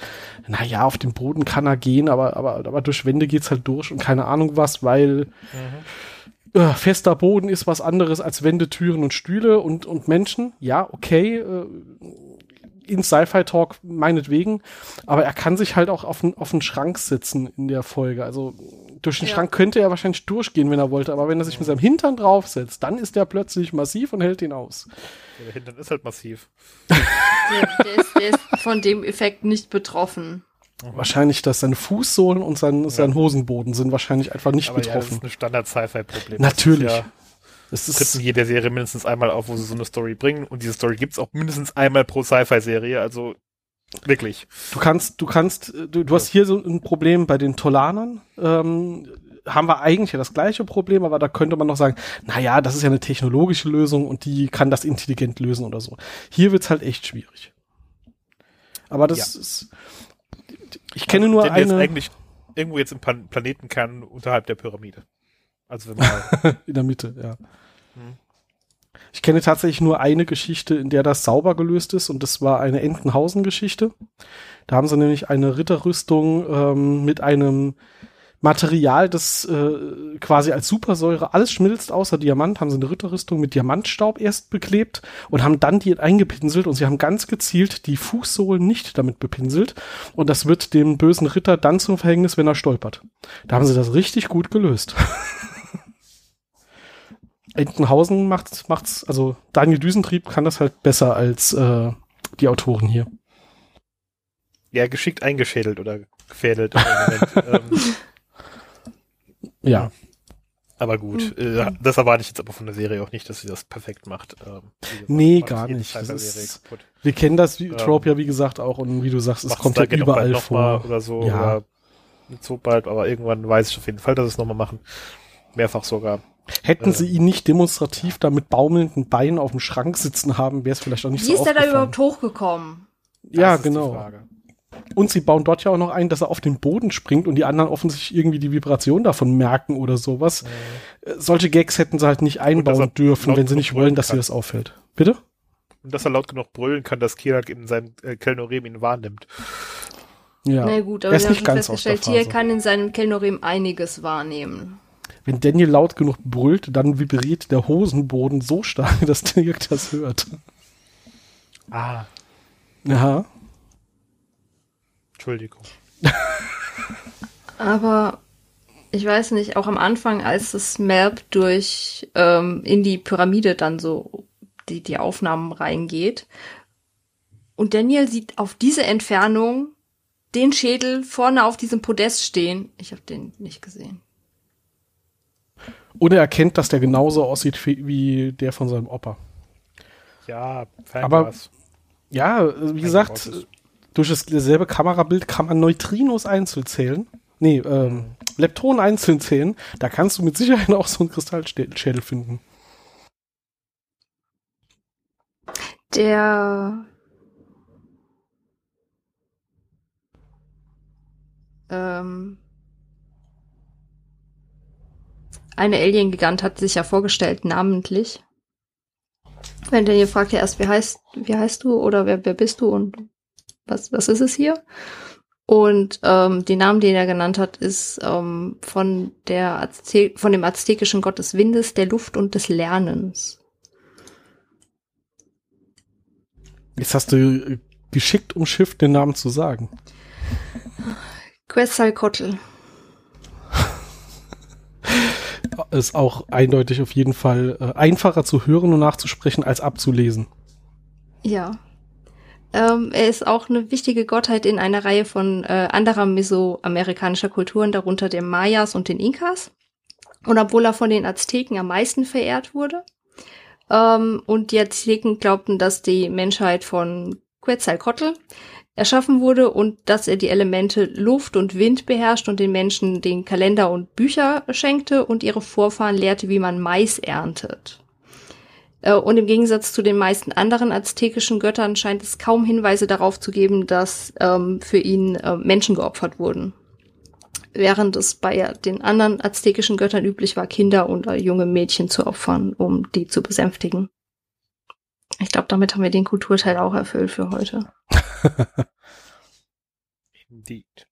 naja, auf dem Boden kann er gehen, aber, aber, aber durch Wände geht's halt durch und keine Ahnung was, weil mhm äh, fester Boden ist was anderes als Wände, Türen und Stühle und, und Menschen. Ja, okay. Äh, in Sci-Fi-Talk meinetwegen, aber er kann sich halt auch auf einen auf Schrank sitzen in der Folge. Also durch den ja. Schrank könnte er wahrscheinlich durchgehen, wenn er wollte, aber wenn er sich mit seinem Hintern draufsetzt, dann ist der plötzlich massiv und hält ihn aus. der Hintern ist halt massiv. der, der, ist, der ist von dem Effekt nicht betroffen. Wahrscheinlich, dass seine Fußsohlen und sein, ja. sein Hosenboden sind wahrscheinlich einfach nicht Aber betroffen. Ja, das ist ein Standard-Sci-Fi-Problem. Natürlich. Es ist tritt in jeder Serie mindestens einmal auf, wo sie so eine Story bringen. Und diese Story gibt's auch mindestens einmal pro Sci-Fi-Serie. Also wirklich. Du kannst, du kannst, du, du hast hier so ein Problem bei den Tolanern. Ähm, haben wir eigentlich ja das gleiche Problem, aber da könnte man noch sagen, na ja, das ist ja eine technologische Lösung und die kann das intelligent lösen oder so. Hier wird's halt echt schwierig. Aber das ja. ist, ich kenne also, nur eine. Jetzt eigentlich irgendwo jetzt im Plan Planetenkern unterhalb der Pyramide. Also wenn man in der Mitte, ja. Hm. Ich kenne tatsächlich nur eine Geschichte, in der das sauber gelöst ist, und das war eine Entenhausen-Geschichte. Da haben sie nämlich eine Ritterrüstung ähm, mit einem Material, das äh, quasi als Supersäure alles schmilzt, außer Diamant, haben sie eine Ritterrüstung mit Diamantstaub erst beklebt und haben dann die eingepinselt und sie haben ganz gezielt die Fußsohlen nicht damit bepinselt und das wird dem bösen Ritter dann zum Verhängnis, wenn er stolpert. Da haben sie das richtig gut gelöst. Entenhausen macht's, macht's, also Daniel Düsentrieb kann das halt besser als äh, die Autoren hier. ja, geschickt eingeschädelt oder gefädelt. ähm, ja. Aber gut, mhm. äh, das erwarte ich jetzt aber von der Serie auch nicht, dass sie das perfekt macht. Ähm, gesagt, nee, gar nicht. Ist, wir kennen das ähm, Trope ja, wie gesagt, auch und wie du sagst, es kommt ja überall vor. Oder so, ja. oder nicht so bald, aber irgendwann weiß ich auf jeden Fall, dass sie es nochmal machen. Mehrfach sogar. Hätten äh, sie ihn nicht demonstrativ da mit baumelnden Beinen auf dem Schrank sitzen haben, wäre es vielleicht auch nicht wie so Wie ist er da überhaupt hochgekommen? Ja, genau. Und sie bauen dort ja auch noch ein, dass er auf den Boden springt und die anderen offensichtlich irgendwie die Vibration davon merken oder sowas. Mhm. Solche Gags hätten sie halt nicht einbauen dürfen, wenn sie nicht wollen, dass sie das auffällt. Bitte? Und dass er laut genug brüllen kann, dass Kirak in seinem äh, Kelnorem ihn wahrnimmt. Ja. Na gut, aber er ist nicht ganz festgestellt, Tier kann in seinem Kelnorem einiges wahrnehmen. Wenn Daniel laut genug brüllt, dann vibriert der Hosenboden so stark, dass Dirk das hört. Ah. Ja. Entschuldigung. Aber ich weiß nicht, auch am Anfang, als das Map durch ähm, in die Pyramide dann so die, die Aufnahmen reingeht. Und Daniel sieht auf diese Entfernung den Schädel vorne auf diesem Podest stehen. Ich habe den nicht gesehen. Oder er erkennt, dass der genauso aussieht wie der von seinem Opa. Ja, aber ja, wie gesagt, durch dasselbe Kamerabild kann man Neutrinos einzeln zählen. Nee, ähm, Leptonen einzeln zählen. Da kannst du mit Sicherheit auch so einen Kristallschädel finden. Der ähm, eine Alien-Gigant hat sich ja vorgestellt, namentlich. Wenn der hier fragt ja erst, wie heißt, wie heißt du oder wer, wer bist du und was, was ist es hier? Und ähm, die Namen, den er genannt hat, ist ähm, von der Azte von dem aztekischen Gott des Windes, der Luft und des Lernens. Jetzt hast du äh, geschickt umschifft, den Namen zu sagen. Quetzalcoatl. ist auch eindeutig auf jeden Fall äh, einfacher zu hören und nachzusprechen als abzulesen. Ja. Ähm, er ist auch eine wichtige Gottheit in einer Reihe von äh, anderer mesoamerikanischer Kulturen, darunter den Mayas und den Inkas. Und obwohl er von den Azteken am meisten verehrt wurde, ähm, und die Azteken glaubten, dass die Menschheit von Quetzalcoatl erschaffen wurde und dass er die Elemente Luft und Wind beherrscht und den Menschen den Kalender und Bücher schenkte und ihre Vorfahren lehrte, wie man Mais erntet. Äh, und im Gegensatz zu den meisten anderen aztekischen Göttern scheint es kaum Hinweise darauf zu geben, dass ähm, für ihn äh, Menschen geopfert wurden. Während es bei den anderen aztekischen Göttern üblich war, Kinder oder junge Mädchen zu opfern, um die zu besänftigen. Ich glaube, damit haben wir den Kulturteil auch erfüllt für heute. Indeed.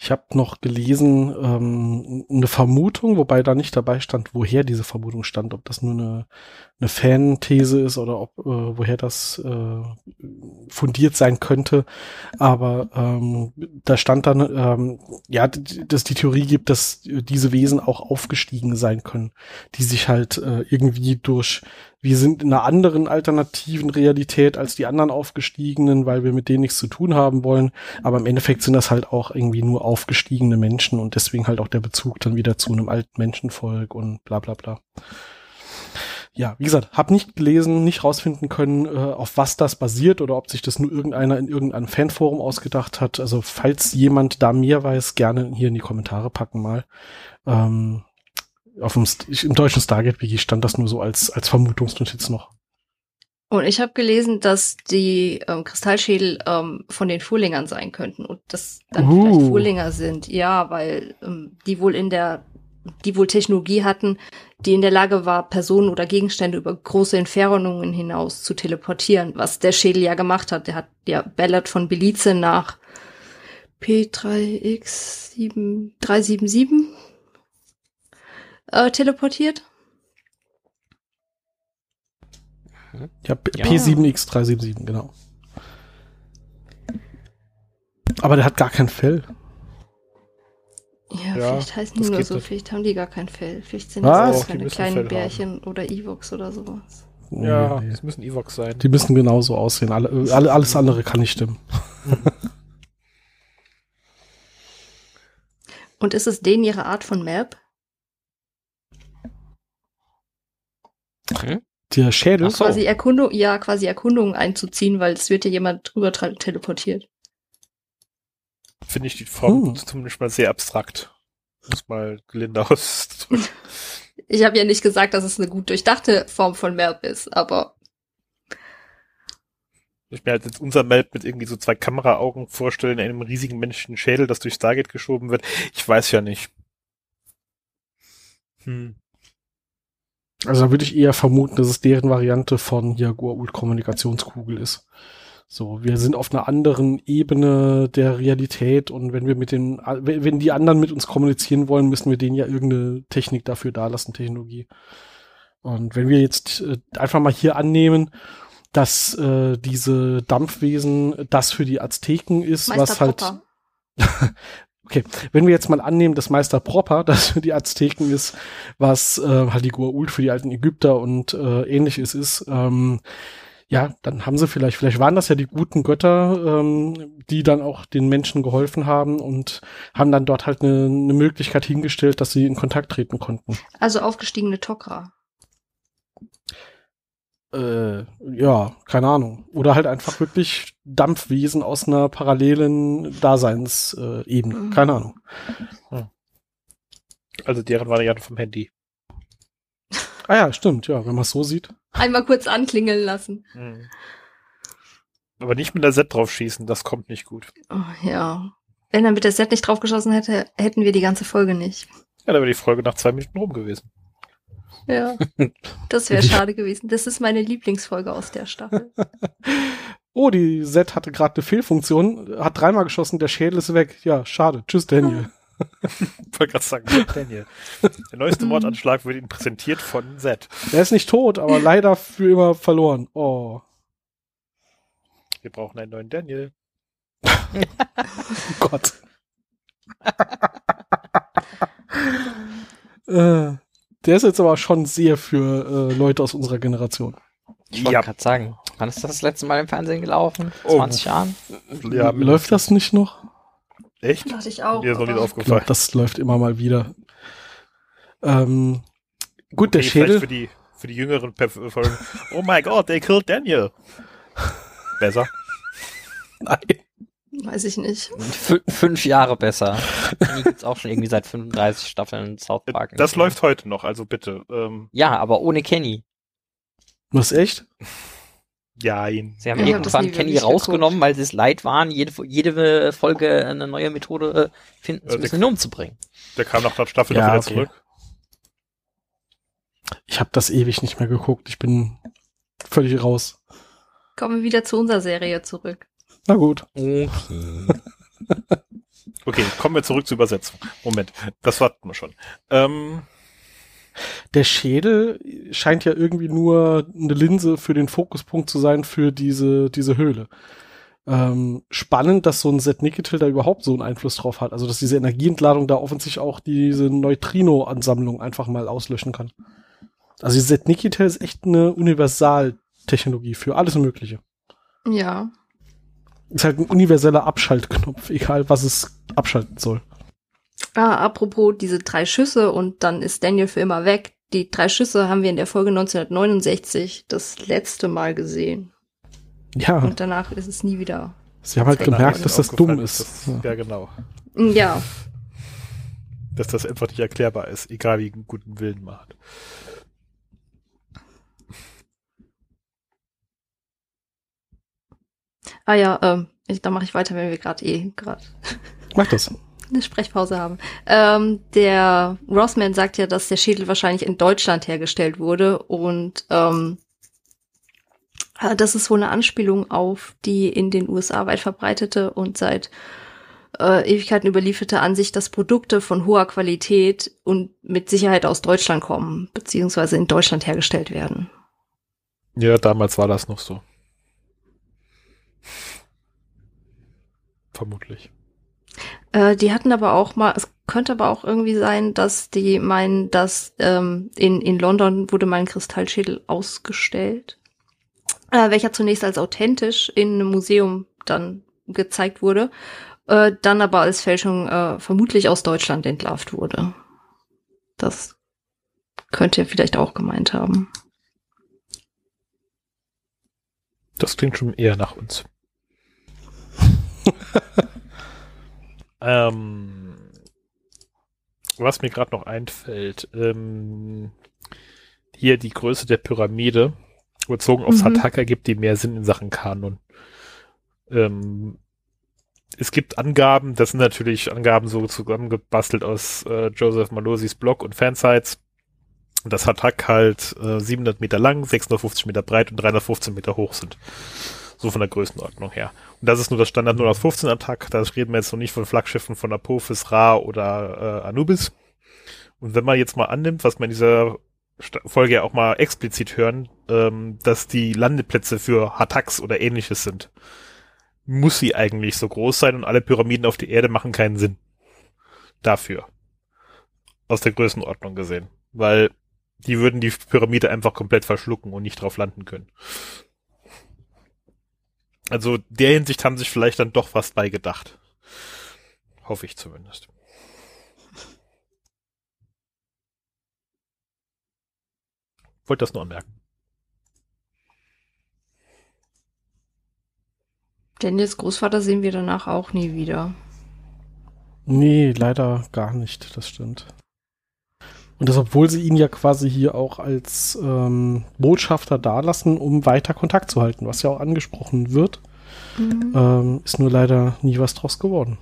Ich habe noch gelesen, ähm, eine Vermutung, wobei da nicht dabei stand, woher diese Vermutung stand, ob das nur eine, eine Fan-These ist oder ob äh, woher das äh, fundiert sein könnte. Aber ähm, da stand dann, ähm, ja, dass die Theorie gibt, dass diese Wesen auch aufgestiegen sein können, die sich halt äh, irgendwie durch wir sind in einer anderen alternativen Realität als die anderen Aufgestiegenen, weil wir mit denen nichts zu tun haben wollen. Aber im Endeffekt sind das halt auch irgendwie nur aufgestiegene Menschen und deswegen halt auch der Bezug dann wieder zu einem alten Menschenvolk und bla bla bla. Ja, wie gesagt, hab nicht gelesen, nicht rausfinden können, äh, auf was das basiert oder ob sich das nur irgendeiner in irgendeinem Fanforum ausgedacht hat. Also falls jemand da mehr weiß, gerne hier in die Kommentare packen mal. Ähm, auf dem, im deutschen Stargate-Wiki stand das nur so als, als Vermutungsnotiz noch. Und ich habe gelesen, dass die ähm, Kristallschädel ähm, von den Furlingern sein könnten und das dann uh. vielleicht Furlinger sind. Ja, weil ähm, die wohl in der, die wohl Technologie hatten, die in der Lage war, Personen oder Gegenstände über große Entfernungen hinaus zu teleportieren, was der Schädel ja gemacht hat. Der hat ja Ballard von Belize nach P3X7377 äh, teleportiert. Ja, P7X377, genau. Aber der hat gar kein Fell. Ja, ja vielleicht heißen die nur so, nicht. vielleicht haben die gar kein Fell. Vielleicht sind das keine kleinen Bärchen haben. oder Evox oder sowas. Oh, ja, nee. müssen Evox sein. Die müssen genauso aussehen. Alle, äh, alle, alles andere kann nicht stimmen. Und ist es denen ihre Art von Map? Okay. Der Schädel? So. Quasi Erkundung, ja, quasi Erkundungen einzuziehen, weil es wird ja jemand drüber teleportiert. Finde ich die Form hm. zumindest mal sehr abstrakt. Muss mal gelinde auszudrücken. ich habe ja nicht gesagt, dass es eine gut durchdachte Form von Map ist, aber ich mir halt jetzt unser Map mit irgendwie so zwei Kameraaugen vorstellen, einem riesigen menschlichen Schädel, das durch Stargate geschoben wird. Ich weiß ja nicht. Hm. Also da würde ich eher vermuten, dass es deren Variante von Jaguar Ult Kommunikationskugel ist. So, wir sind auf einer anderen Ebene der Realität und wenn wir mit den, wenn die anderen mit uns kommunizieren wollen, müssen wir denen ja irgendeine Technik dafür dalassen, Technologie. Und wenn wir jetzt äh, einfach mal hier annehmen, dass äh, diese Dampfwesen das für die Azteken ist, Meister was halt. okay, wenn wir jetzt mal annehmen, dass Meister Proper das für die Azteken ist, was äh, halt die Goa'uld für die alten Ägypter und äh, ähnliches ist, ähm, ja, dann haben sie vielleicht, vielleicht waren das ja die guten Götter, ähm, die dann auch den Menschen geholfen haben und haben dann dort halt eine, eine Möglichkeit hingestellt, dass sie in Kontakt treten konnten. Also aufgestiegene Tok'ra. Äh, ja, keine Ahnung. Oder halt einfach wirklich Dampfwesen aus einer parallelen Daseinsebene. Äh, mhm. keine Ahnung. Hm. Also deren Variante vom Handy. Ah ja, stimmt, ja, wenn man es so sieht. Einmal kurz anklingeln lassen. Hm. Aber nicht mit der Set drauf schießen, das kommt nicht gut. Oh, ja. Wenn er mit der Set nicht draufgeschossen hätte, hätten wir die ganze Folge nicht. Ja, dann wäre die Folge nach zwei Minuten rum gewesen. Ja, das wäre schade gewesen. Das ist meine Lieblingsfolge aus der Staffel. oh, die Set hatte gerade eine Fehlfunktion, hat dreimal geschossen, der Schädel ist weg. Ja, schade. Tschüss, Daniel. Ich wollte gerade sagen, Daniel. Der neueste Mordanschlag wird Ihnen präsentiert von Z. Er ist nicht tot, aber leider für immer verloren. Oh. Wir brauchen einen neuen Daniel. oh Gott. äh, der ist jetzt aber schon sehr für äh, Leute aus unserer Generation. Ich wollte ja. gerade sagen, wann ist das das letzte Mal im Fernsehen gelaufen? 20 oh. Jahren? Ja, läuft das nicht noch? Echt? Dachte ich auch. Mir ist noch nicht aufgefallen. Glaub, das läuft immer mal wieder. Ähm, gut, okay, der Schädel. Für die, für die jüngeren Folgen. oh my god, they killed Daniel. Besser. Nein. Weiß ich nicht. F fünf Jahre besser. Die gibt's auch schon irgendwie seit 35 Staffeln South Park. Das läuft heute noch, also bitte. Ähm. Ja, aber ohne Kenny. Was echt? Ja, ihn. Sie haben ja, irgendwann Kenny rausgenommen, weil sie es leid waren, jede, jede Folge eine neue Methode äh, finden zu müssen, ihn umzubringen. Der kam nach der Staffel ja, wieder okay. zurück. Ich habe das ewig nicht mehr geguckt. Ich bin völlig raus. Kommen wir wieder zu unserer Serie zurück. Na gut. Okay. okay, kommen wir zurück zur Übersetzung. Moment, das warten wir schon. Ähm, der Schädel scheint ja irgendwie nur eine Linse für den Fokuspunkt zu sein für diese, diese Höhle. Ähm, spannend, dass so ein Set Nikitil da überhaupt so einen Einfluss drauf hat. Also, dass diese Energieentladung da offensichtlich auch diese Neutrino-Ansammlung einfach mal auslöschen kann. Also, die Set Nikitil ist echt eine Universaltechnologie für alles Mögliche. Ja. Ist halt ein universeller Abschaltknopf, egal was es abschalten soll. Ah, apropos diese drei Schüsse und dann ist Daniel für immer weg. Die drei Schüsse haben wir in der Folge 1969 das letzte Mal gesehen. Ja. Und danach ist es nie wieder. Sie haben halt gemerkt, dass das dumm ist. Das, ja, genau. Ja. Dass das einfach nicht erklärbar ist, egal wie einen guten Willen man hat. Ah ja, ähm, ich, dann mache ich weiter, wenn wir gerade eh gerade. Mach das eine Sprechpause haben. Ähm, der Rossman sagt ja, dass der Schädel wahrscheinlich in Deutschland hergestellt wurde und ähm, äh, das ist wohl eine Anspielung auf die in den USA weit verbreitete und seit äh, Ewigkeiten überlieferte Ansicht, dass Produkte von hoher Qualität und mit Sicherheit aus Deutschland kommen, beziehungsweise in Deutschland hergestellt werden. Ja, damals war das noch so. Vermutlich. Äh, die hatten aber auch mal, es könnte aber auch irgendwie sein, dass die meinen, dass ähm, in, in London wurde mal ein Kristallschädel ausgestellt, äh, welcher zunächst als authentisch in einem Museum dann gezeigt wurde äh, dann aber als Fälschung äh, vermutlich aus Deutschland entlarvt wurde. Das könnte er vielleicht auch gemeint haben. Das klingt schon eher nach uns. ähm, was mir gerade noch einfällt, ähm, hier die Größe der Pyramide, bezogen auf mhm. Sataka, gibt die mehr Sinn in Sachen Kanon. Ähm, es gibt Angaben, das sind natürlich Angaben so zusammengebastelt aus äh, Joseph Malosis Blog und Fansites. Das Hatak halt äh, 700 Meter lang, 650 Meter breit und 315 Meter hoch sind. So von der Größenordnung her. Und das ist nur das Standard 015 Attack. Da reden wir jetzt noch nicht von Flaggschiffen von Apophis, Ra oder äh, Anubis. Und wenn man jetzt mal annimmt, was man in dieser Folge ja auch mal explizit hören, ähm, dass die Landeplätze für Hataks oder ähnliches sind, muss sie eigentlich so groß sein und alle Pyramiden auf der Erde machen keinen Sinn. Dafür. Aus der Größenordnung gesehen. Weil die würden die Pyramide einfach komplett verschlucken und nicht drauf landen können. Also der Hinsicht haben sich vielleicht dann doch was bei gedacht. Hoffe ich zumindest. Wollte das nur anmerken. Daniels Großvater sehen wir danach auch nie wieder. Nee, leider gar nicht, das stimmt. Und das, obwohl sie ihn ja quasi hier auch als ähm, Botschafter dalassen, um weiter Kontakt zu halten, was ja auch angesprochen wird, mhm. ähm, ist nur leider nie was draus geworden.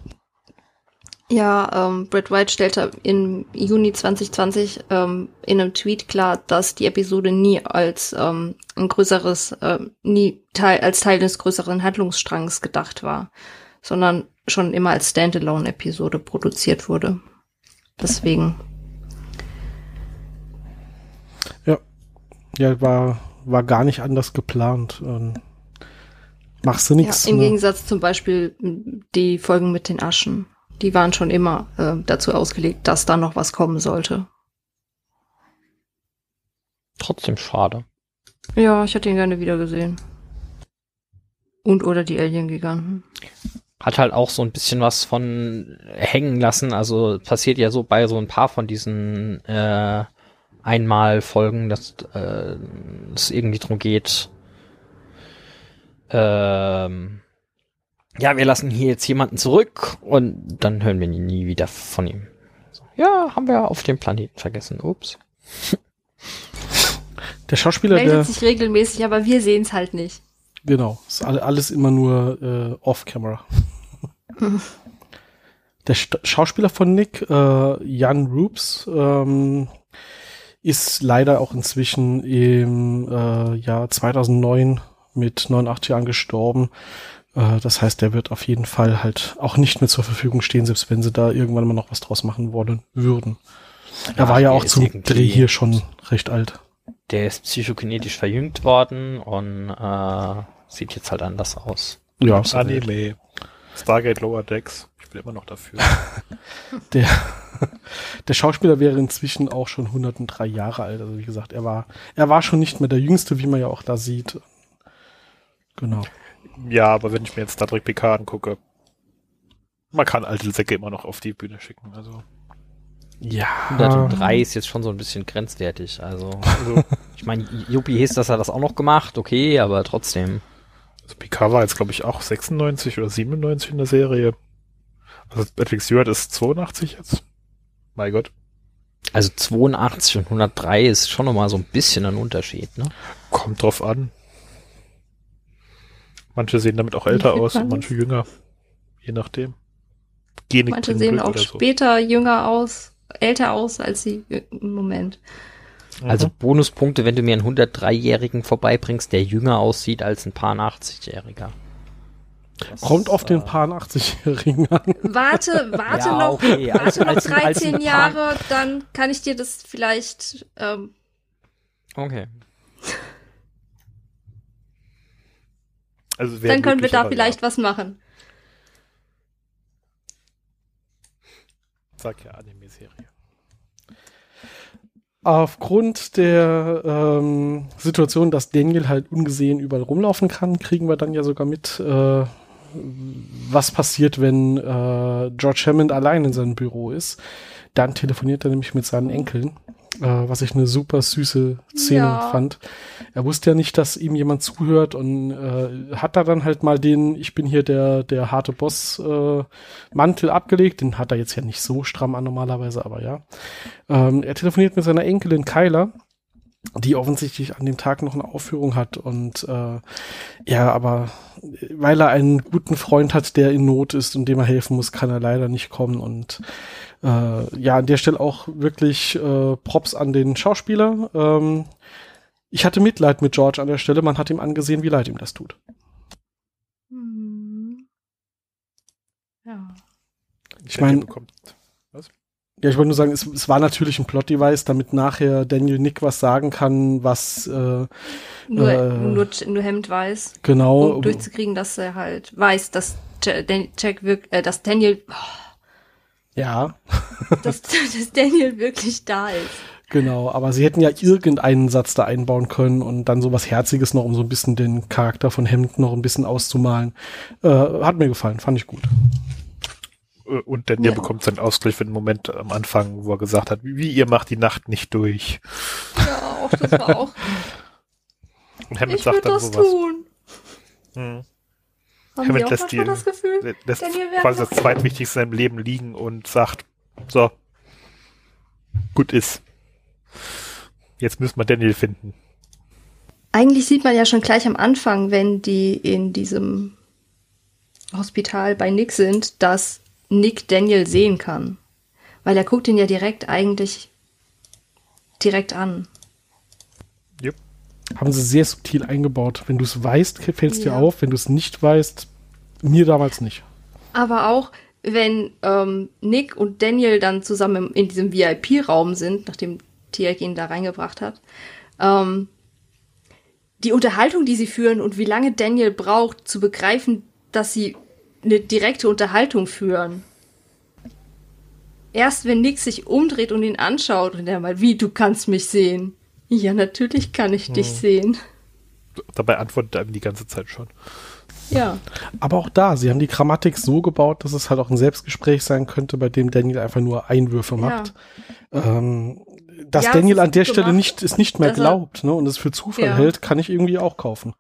Ja, ähm, Brett White stellte im Juni 2020 ähm, in einem Tweet klar, dass die Episode nie als ähm, ein größeres, äh, nie Teil, als Teil des größeren Handlungsstrangs gedacht war, sondern schon immer als Standalone-Episode produziert wurde. Deswegen. Ja, war war gar nicht anders geplant. Ähm, machst du nichts. Ja, Im ne? Gegensatz zum Beispiel die Folgen mit den Aschen die waren schon immer äh, dazu ausgelegt, dass da noch was kommen sollte. Trotzdem schade. Ja, ich hätte ihn gerne wieder gesehen. Und oder die Alien-Giganten. Hat halt auch so ein bisschen was von hängen lassen. Also passiert ja so bei so ein paar von diesen äh, Einmal-Folgen, dass äh, es irgendwie drum geht, ähm, ja, wir lassen hier jetzt jemanden zurück und dann hören wir nie wieder von ihm. So, ja, haben wir auf dem Planeten vergessen. Ups. Der Schauspieler, Meldet der sich regelmäßig, aber wir sehen es halt nicht. Genau, ist alles immer nur äh, off-camera. Der St Schauspieler von Nick, äh, Jan Roops, ähm, ist leider auch inzwischen im äh, Jahr 2009 mit 89 Jahren gestorben. Äh, das heißt, der wird auf jeden Fall halt auch nicht mehr zur Verfügung stehen, selbst wenn sie da irgendwann mal noch was draus machen wollen würden. Er Ach, war ja auch zum Dreh hier schon recht alt. Der ist psychokinetisch verjüngt worden und äh, sieht jetzt halt anders aus. Ja, Anime. Stargate Lower Decks. Ich bin immer noch dafür. der, der Schauspieler wäre inzwischen auch schon 103 Jahre alt. Also wie gesagt, er war, er war schon nicht mehr der Jüngste, wie man ja auch da sieht. Genau. Ja, aber wenn ich mir jetzt Star Trek PK angucke, man kann alte Säcke immer noch auf die Bühne schicken, also. Ja. 103 ist jetzt schon so ein bisschen grenzwertig, also. also ich meine, Yuppie hieß, dass er das auch noch gemacht, okay, aber trotzdem. Also PK war jetzt, glaube ich, auch 96 oder 97 in der Serie. Also Patrick Stewart ist 82 jetzt. Mein Gott. Also 82 und 103 ist schon nochmal so ein bisschen ein Unterschied, ne? Kommt drauf an. Manche sehen damit auch älter aus und manche jünger. Je nachdem. Genik manche sehen auch später jünger aus, älter aus als sie im Moment. Also mhm. Bonuspunkte, wenn du mir einen 103-Jährigen vorbeibringst, der jünger aussieht als ein paar 80-Jähriger. Kommt auf den äh, Paar 80-Jährigen an. Warte, warte ja, noch, okay. warte als, noch als, 13 als Jahre, dann kann ich dir das vielleicht. Ähm, okay. Also Dann können wir da vielleicht ja. was machen. Sag ja Anime-Serie. Aufgrund der ähm, Situation, dass Daniel halt ungesehen überall rumlaufen kann, kriegen wir dann ja sogar mit, äh, was passiert, wenn äh, George Hammond allein in seinem Büro ist. Dann telefoniert er nämlich mit seinen Enkeln, äh, was ich eine super süße Szene Ja. fand. Er wusste ja nicht, dass ihm jemand zuhört und äh, hat da dann halt mal den, ich bin hier der, der harte Boss äh, Mantel abgelegt. Den hat er jetzt ja nicht so stramm an normalerweise, aber ja. Ähm, er telefoniert mit seiner Enkelin Kyla, die offensichtlich an dem Tag noch eine Aufführung hat und äh, ja, aber weil er einen guten Freund hat, der in Not ist und dem er helfen muss, kann er leider nicht kommen und äh, ja, an der Stelle auch wirklich äh, Props an den Schauspieler. Ähm, ich hatte Mitleid mit George an der Stelle, man hat ihm angesehen, wie leid ihm das tut. Hm. Ja. Ich meine, bekommt. Ja, ich wollte nur sagen, es, es war natürlich ein Plot-Device, damit nachher Daniel Nick was sagen kann, was äh, Nur, Äh. nur, nur Hemd weiß, genau um durchzukriegen, dass er halt weiß, dass Jack wirk äh, dass Daniel, ja, dass, dass Daniel wirklich da ist. Genau, aber sie hätten ja irgendeinen Satz da einbauen können und dann so was Herziges noch, um so ein bisschen den Charakter von Hemd noch ein bisschen auszumalen. Äh, hat mir gefallen, fand ich gut. Äh, Und Daniel Ja. bekommt seinen Ausgleich für den Moment am Anfang, wo er gesagt hat, wie ihr macht die Nacht nicht durch. Ja, auch das war auch. Und Hammond ich sagt würde dann das sowas. tun. Hm. Haben auch lässt die- das Gefühl? Lä- Lässt quasi das zweitwichtigste in seinem Leben liegen und sagt, so, gut ist. Jetzt müssen wir Daniel finden. Eigentlich sieht man ja schon gleich am Anfang, wenn die in diesem Hospital bei Nick sind, dass Nick Daniel sehen kann. Weil er guckt ihn ja direkt eigentlich direkt an. Jupp. Haben sie sehr subtil eingebaut. Wenn du es weißt, fällt es dir Ja. auf. Wenn du es nicht weißt, mir damals nicht. Aber auch, wenn ähm, Nick und Daniel dann zusammen in diesem VIP-Raum sind, nachdem Tiag ihn da reingebracht hat, ähm, die Unterhaltung, die sie führen und wie lange Daniel braucht, zu begreifen, dass sie eine direkte Unterhaltung führen. Erst wenn Nick sich umdreht und ihn anschaut und er mal, wie, du kannst mich sehen. Ja, natürlich kann ich dich sehen. Dabei antwortet er ihm die ganze Zeit schon. Ja. Aber auch da, sie haben die Grammatik so gebaut, dass es halt auch ein Selbstgespräch sein könnte, bei dem Daniel einfach nur Einwürfe macht. Ähm, dass Ja, Daniel an der gut Stelle gemacht, nicht, es nicht mehr er- glaubt ne, und es für Zufall Ja. hält, kann ich irgendwie auch kaufen.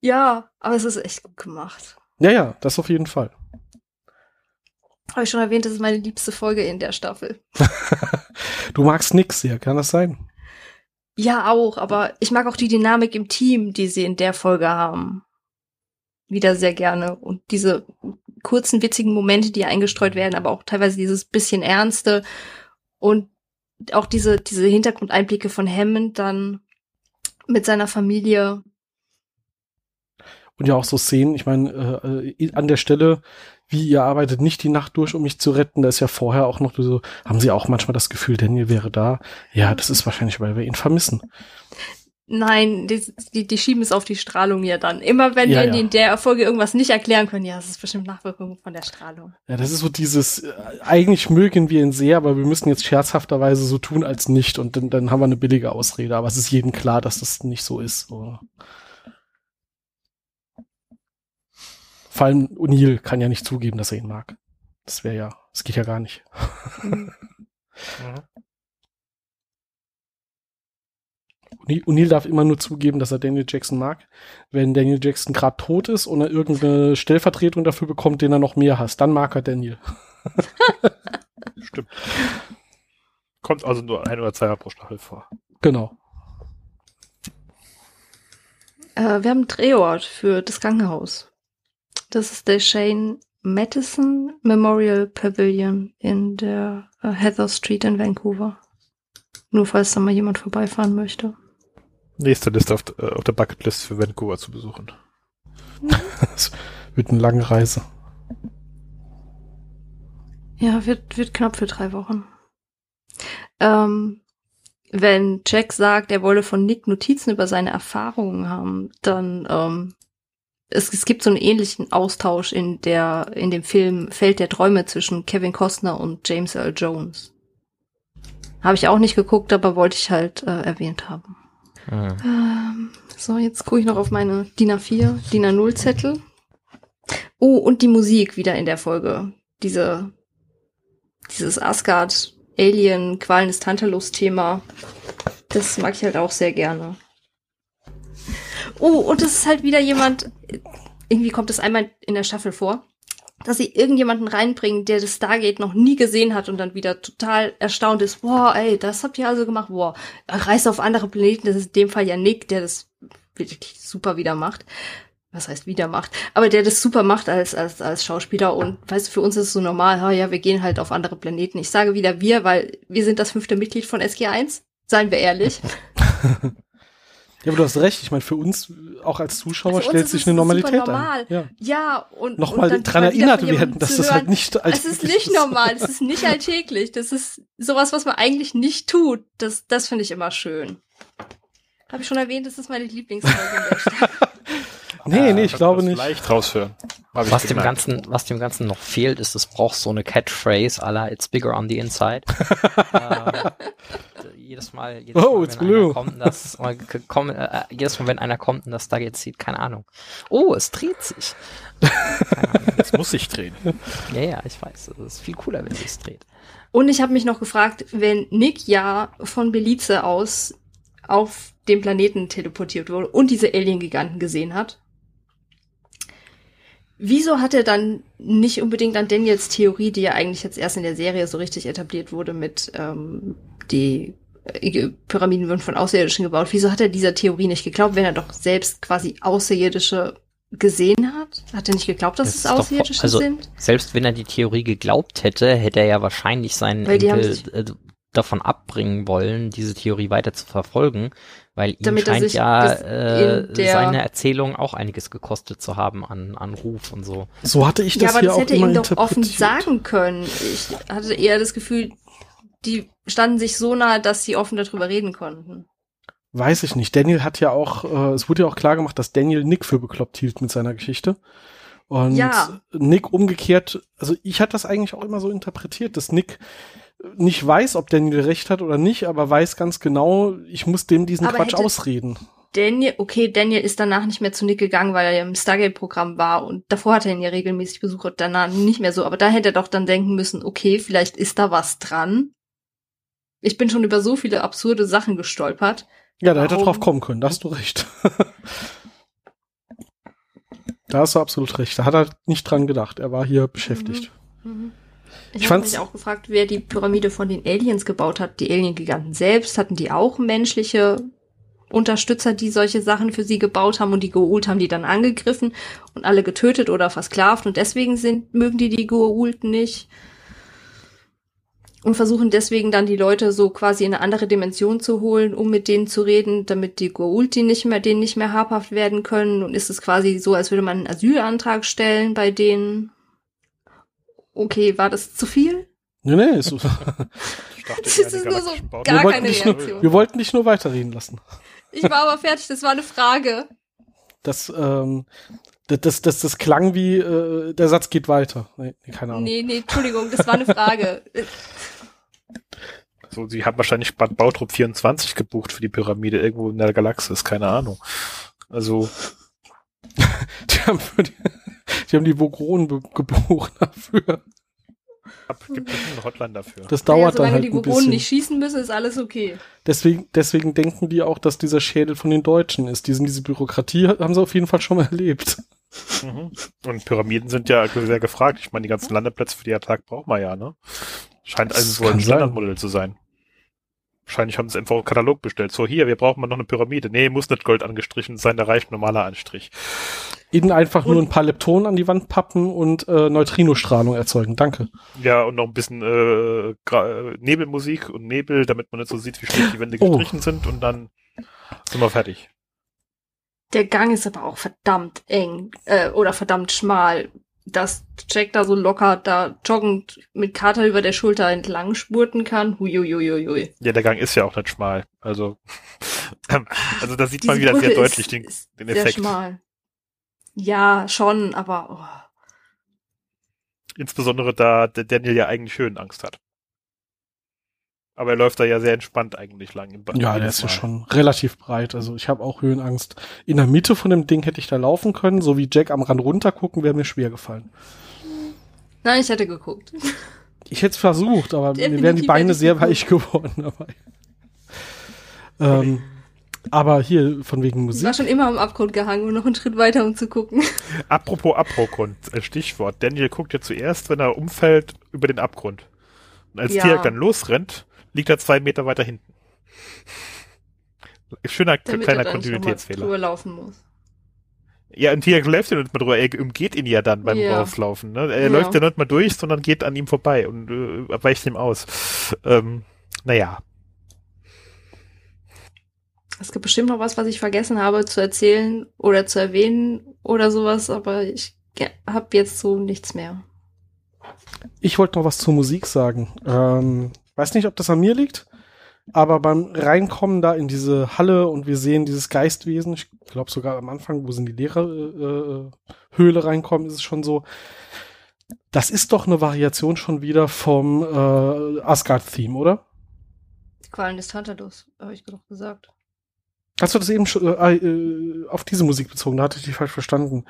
Ja, aber es ist echt gut gemacht. Ja, ja, das auf jeden Fall. Habe ich schon erwähnt, das ist meine liebste Folge in der Staffel. Du magst nix sehr, kann das sein? Ja, auch, aber ich mag auch die Dynamik im Team, die sie in der Folge haben. Wieder sehr gerne. Und diese kurzen, witzigen Momente, die eingestreut werden, aber auch teilweise dieses bisschen Ernste und auch diese, diese Hintergrundeinblicke von Hammond dann mit seiner Familie. Und ja auch so Szenen, ich meine, äh, an der Stelle, wie ihr arbeitet nicht die Nacht durch, um mich zu retten, da ist ja vorher auch noch so, haben sie auch manchmal das Gefühl, Daniel wäre da. Ja, das ist wahrscheinlich, weil wir ihn vermissen. Nein, die, die, die schieben es auf die Strahlung ja dann. Immer wenn Ja, wir ja. in der Folge irgendwas nicht erklären können, ja, das ist bestimmt Nachwirkung von der Strahlung. Ja, das ist so dieses, äh, eigentlich mögen wir ihn sehr, aber wir müssen jetzt scherzhafterweise so tun als nicht und dann, dann haben wir eine billige Ausrede, aber es ist jedem klar, dass das nicht so ist. So. Vor allem O'Neill kann ja nicht zugeben, dass er ihn mag. Das wäre ja, das geht ja gar nicht. Mhm. O'Neill O'Neill darf immer nur zugeben, dass er Daniel Jackson mag, wenn Daniel Jackson gerade tot ist und er irgendeine Stellvertretung dafür bekommt, den er noch mehr hasst. Dann mag er Daniel. Stimmt. Kommt also nur ein oder zweimal pro Staffel vor. Genau. Äh, wir haben einen Drehort für das Krankenhaus. Das ist der Shane Madison Memorial Pavilion in der äh, Heather Street in Vancouver. Nur falls da mal jemand vorbeifahren möchte. Nächste Liste auf, äh, auf der Bucketlist für Vancouver zu besuchen. Das wird eine lange Reise. Ja, wird, wird knapp für drei Wochen. Ähm, wenn Jack sagt, er wolle von Nick Notizen über seine Erfahrungen haben, dann ähm, es, es gibt so einen ähnlichen Austausch in der in dem Film Feld der Träume zwischen Kevin Costner und James Earl Jones. Habe ich auch nicht geguckt, aber wollte ich halt äh, erwähnt haben. Ähm, so, jetzt gucke ich noch auf meine DIN A4, DIN A0 Zettel. Oh, und die Musik wieder in der Folge. Diese, dieses Asgard Alien Qualen des Tantalus-Thema. Das mag ich halt auch sehr gerne. Oh, und es ist halt wieder jemand, irgendwie kommt es einmal in der Staffel vor, dass sie irgendjemanden reinbringen, der das Stargate noch nie gesehen hat und dann wieder total erstaunt ist. Boah, ey, das habt ihr also gemacht. Boah, reist auf andere Planeten. Das ist in dem Fall ja Nick, der das wirklich super wieder macht. Was heißt wieder macht? Aber der das super macht als, als, als Schauspieler und weißt du, für uns ist es so normal, ha, ja, wir gehen halt auf andere Planeten. Ich sage wieder wir, weil wir sind das fünfte Mitglied von SG1. Seien wir ehrlich. Ja, aber du hast recht. Ich meine, für uns auch als Zuschauer also stellt sich eine Normalität normal. ein. Ja, ja und nochmal und dran erinnert werden, dass das halt nicht alltäglich ist. Es ist nicht ist. normal. Es ist nicht alltäglich. Das ist sowas, was man eigentlich nicht tut. Das, das finde ich immer schön. Habe ich schon erwähnt, das ist meine Lieblingsfolge. nee, nee, ich glaube nicht. Leicht raushören. Was dem Ganzen, was dem Ganzen noch fehlt, ist, es braucht so eine Catchphrase à la It's bigger on the inside. äh, jedes Mal, jedes oh, Mal, it's wenn blue. einer kommt, das, komm, äh, jedes Mal, wenn einer kommt und das da jetzt sieht, keine Ahnung. Oh, es dreht sich. Es muss sich drehen. Ja, ja, ich weiß. Es ist viel cooler, wenn es dreht. Und ich habe mich noch gefragt, wenn Nick ja von Belize aus auf dem Planeten teleportiert wurde und diese Alien-Giganten gesehen hat, Wieso hat er dann nicht unbedingt an Daniels Theorie, die ja eigentlich jetzt erst in der Serie so richtig etabliert wurde, mit ähm, die äh, Pyramiden würden von Außerirdischen gebaut. Wieso hat er dieser Theorie nicht geglaubt, wenn er doch selbst quasi Außerirdische gesehen hat? Hat er nicht geglaubt, dass das es Außerirdische doch, also, sind? Selbst wenn er die Theorie geglaubt hätte, hätte er ja wahrscheinlich seinen Weil Enkel äh, davon abbringen wollen, diese Theorie weiter zu verfolgen, weil ihm Damit scheint ja äh, seine Erzählung auch einiges gekostet zu haben an, an Ruf und so. So hatte ich das ja, aber hier das hätte auch ihm doch offen sagen können. Ich hatte eher das Gefühl, die standen sich so nah, dass sie offen darüber reden konnten. Weiß ich nicht. Daniel hat ja auch, äh, es wurde ja auch klar gemacht, dass Daniel Nick für bekloppt hielt mit seiner Geschichte. Und ja. Nick umgekehrt, also ich hatte das eigentlich auch immer so interpretiert, dass Nick nicht weiß, ob Daniel recht hat oder nicht, aber weiß ganz genau, ich muss dem diesen aber Quatsch ausreden. Daniel, okay, Daniel ist danach nicht mehr zu Nick gegangen, weil er ja im Stargate-Programm war und davor hat er ihn ja regelmäßig besucht, danach nicht mehr so. Aber da hätte er doch dann denken müssen, okay, vielleicht ist da was dran. Ich bin schon über so viele absurde Sachen gestolpert. Ja, da hätte er drauf kommen können, da hast du recht. da hast du absolut recht. Da hat er nicht dran gedacht. Er war hier beschäftigt. Mhm. Mhm. Ich, ich habe mich auch gefragt, wer die Pyramide von den Aliens gebaut hat. Die Alien-Giganten selbst, hatten die auch menschliche Unterstützer, die solche Sachen für sie gebaut haben und die Goa'uld haben die dann angegriffen und alle getötet oder versklavt und deswegen sind, mögen die die Goa'uld nicht und versuchen deswegen dann die Leute so quasi in eine andere Dimension zu holen, um mit denen zu reden, damit die Goa'uld nicht mehr, denen nicht mehr habhaft werden können. Und ist es quasi so, als würde man einen Asylantrag stellen bei denen. Okay, war das zu viel? Nee, nee, ist so. ich dachte, das ist nur so gar keine Reaktion. Nur, wir wollten dich nur weiterreden lassen. Ich war aber fertig, das war eine Frage. Das, ähm, das, das, das, das klang wie, äh, der Satz geht weiter. Nee, keine Ahnung. Nee, nee, Entschuldigung, das war eine Frage. So, sie haben wahrscheinlich Bad Bautrup 24 gebucht für die Pyramide irgendwo in der Galaxis, keine Ahnung. Also. die, haben die, die haben die Vogronen gebucht dafür. Gibt es eine Hotline dafür? Das dauert naja, dann halt die Vogronen nicht schießen müssen, ist alles okay. Deswegen, deswegen denken die auch, dass dieser Schädel von den Deutschen ist. Diesen, diese Bürokratie haben sie auf jeden Fall schon mal erlebt. Mhm. Und Pyramiden sind ja sehr gefragt. Ich meine, die ganzen Landeplätze für die Attack braucht man ja, ne? Scheint also so ein Standardmodell zu sein. Wahrscheinlich haben sie einfach einen Katalog bestellt. So, hier, wir brauchen mal noch eine Pyramide. Nee, muss nicht Gold angestrichen sein, da reicht normaler Anstrich. Ihnen einfach und, nur ein paar Leptonen an die Wand pappen und äh, Neutrinostrahlung erzeugen. Danke. Ja, und noch ein bisschen äh, Nebelmusik und Nebel, damit man nicht so sieht, wie schlecht die Wände oh. gestrichen oh. sind und dann sind wir fertig. Der Gang ist aber auch verdammt eng äh, oder verdammt schmal dass Jack da so locker da joggend mit Kater über der Schulter entlang spurten kann. Huiuiuiui. Ja, der Gang ist ja auch nicht schmal. Also, also da sieht man wieder Brücke sehr deutlich den, den Effekt. Sehr schmal. Ja, schon, aber oh. insbesondere da der Daniel ja eigentlich Höhenangst hat. Aber er läuft da ja sehr entspannt eigentlich lang. Im ja, der ist ja schon relativ breit. Also ich habe auch Höhenangst. In der Mitte von dem Ding hätte ich da laufen können, so wie Jack am Rand runtergucken, wäre mir schwer gefallen. Nein, ich hätte geguckt. Ich hätte es versucht, aber Definitiv mir wären die Beine sehr weich geworden dabei. Ähm, aber hier von wegen Musik. Ich war schon immer am Abgrund gehangen und noch einen Schritt weiter, um zu gucken. Apropos Abgrund, Stichwort. Daniel guckt ja zuerst, wenn er umfällt, über den Abgrund. Und als ja. Tier dann losrennt, liegt er zwei Meter weiter hinten. Schöner Damit kleiner Kontinuitätsfehler. Drüber laufen muss. Ja, ein Tier läuft ja nicht mal drüber, er umgeht ihn ja dann beim ja. Rauslaufen. Ne? Er ja. läuft ja nicht mal durch, sondern geht an ihm vorbei und äh, weicht ihm aus. Ähm, naja. Es gibt bestimmt noch was, was ich vergessen habe zu erzählen oder zu erwähnen oder sowas, aber ich habe jetzt so nichts mehr. Ich wollte noch was zur Musik sagen. Ähm, weiß nicht, ob das an mir liegt, aber beim Reinkommen da in diese Halle und wir sehen dieses Geistwesen, ich glaube sogar am Anfang, wo sie in die Lehrerhöhle äh, reinkommen, ist es schon so, das ist doch eine Variation schon wieder vom äh, Asgard-Theme, oder? Die Qualen des Tantalus, habe ich doch gesagt. Hast du das eben schon äh, äh, auf diese Musik bezogen? Da hatte ich dich falsch verstanden.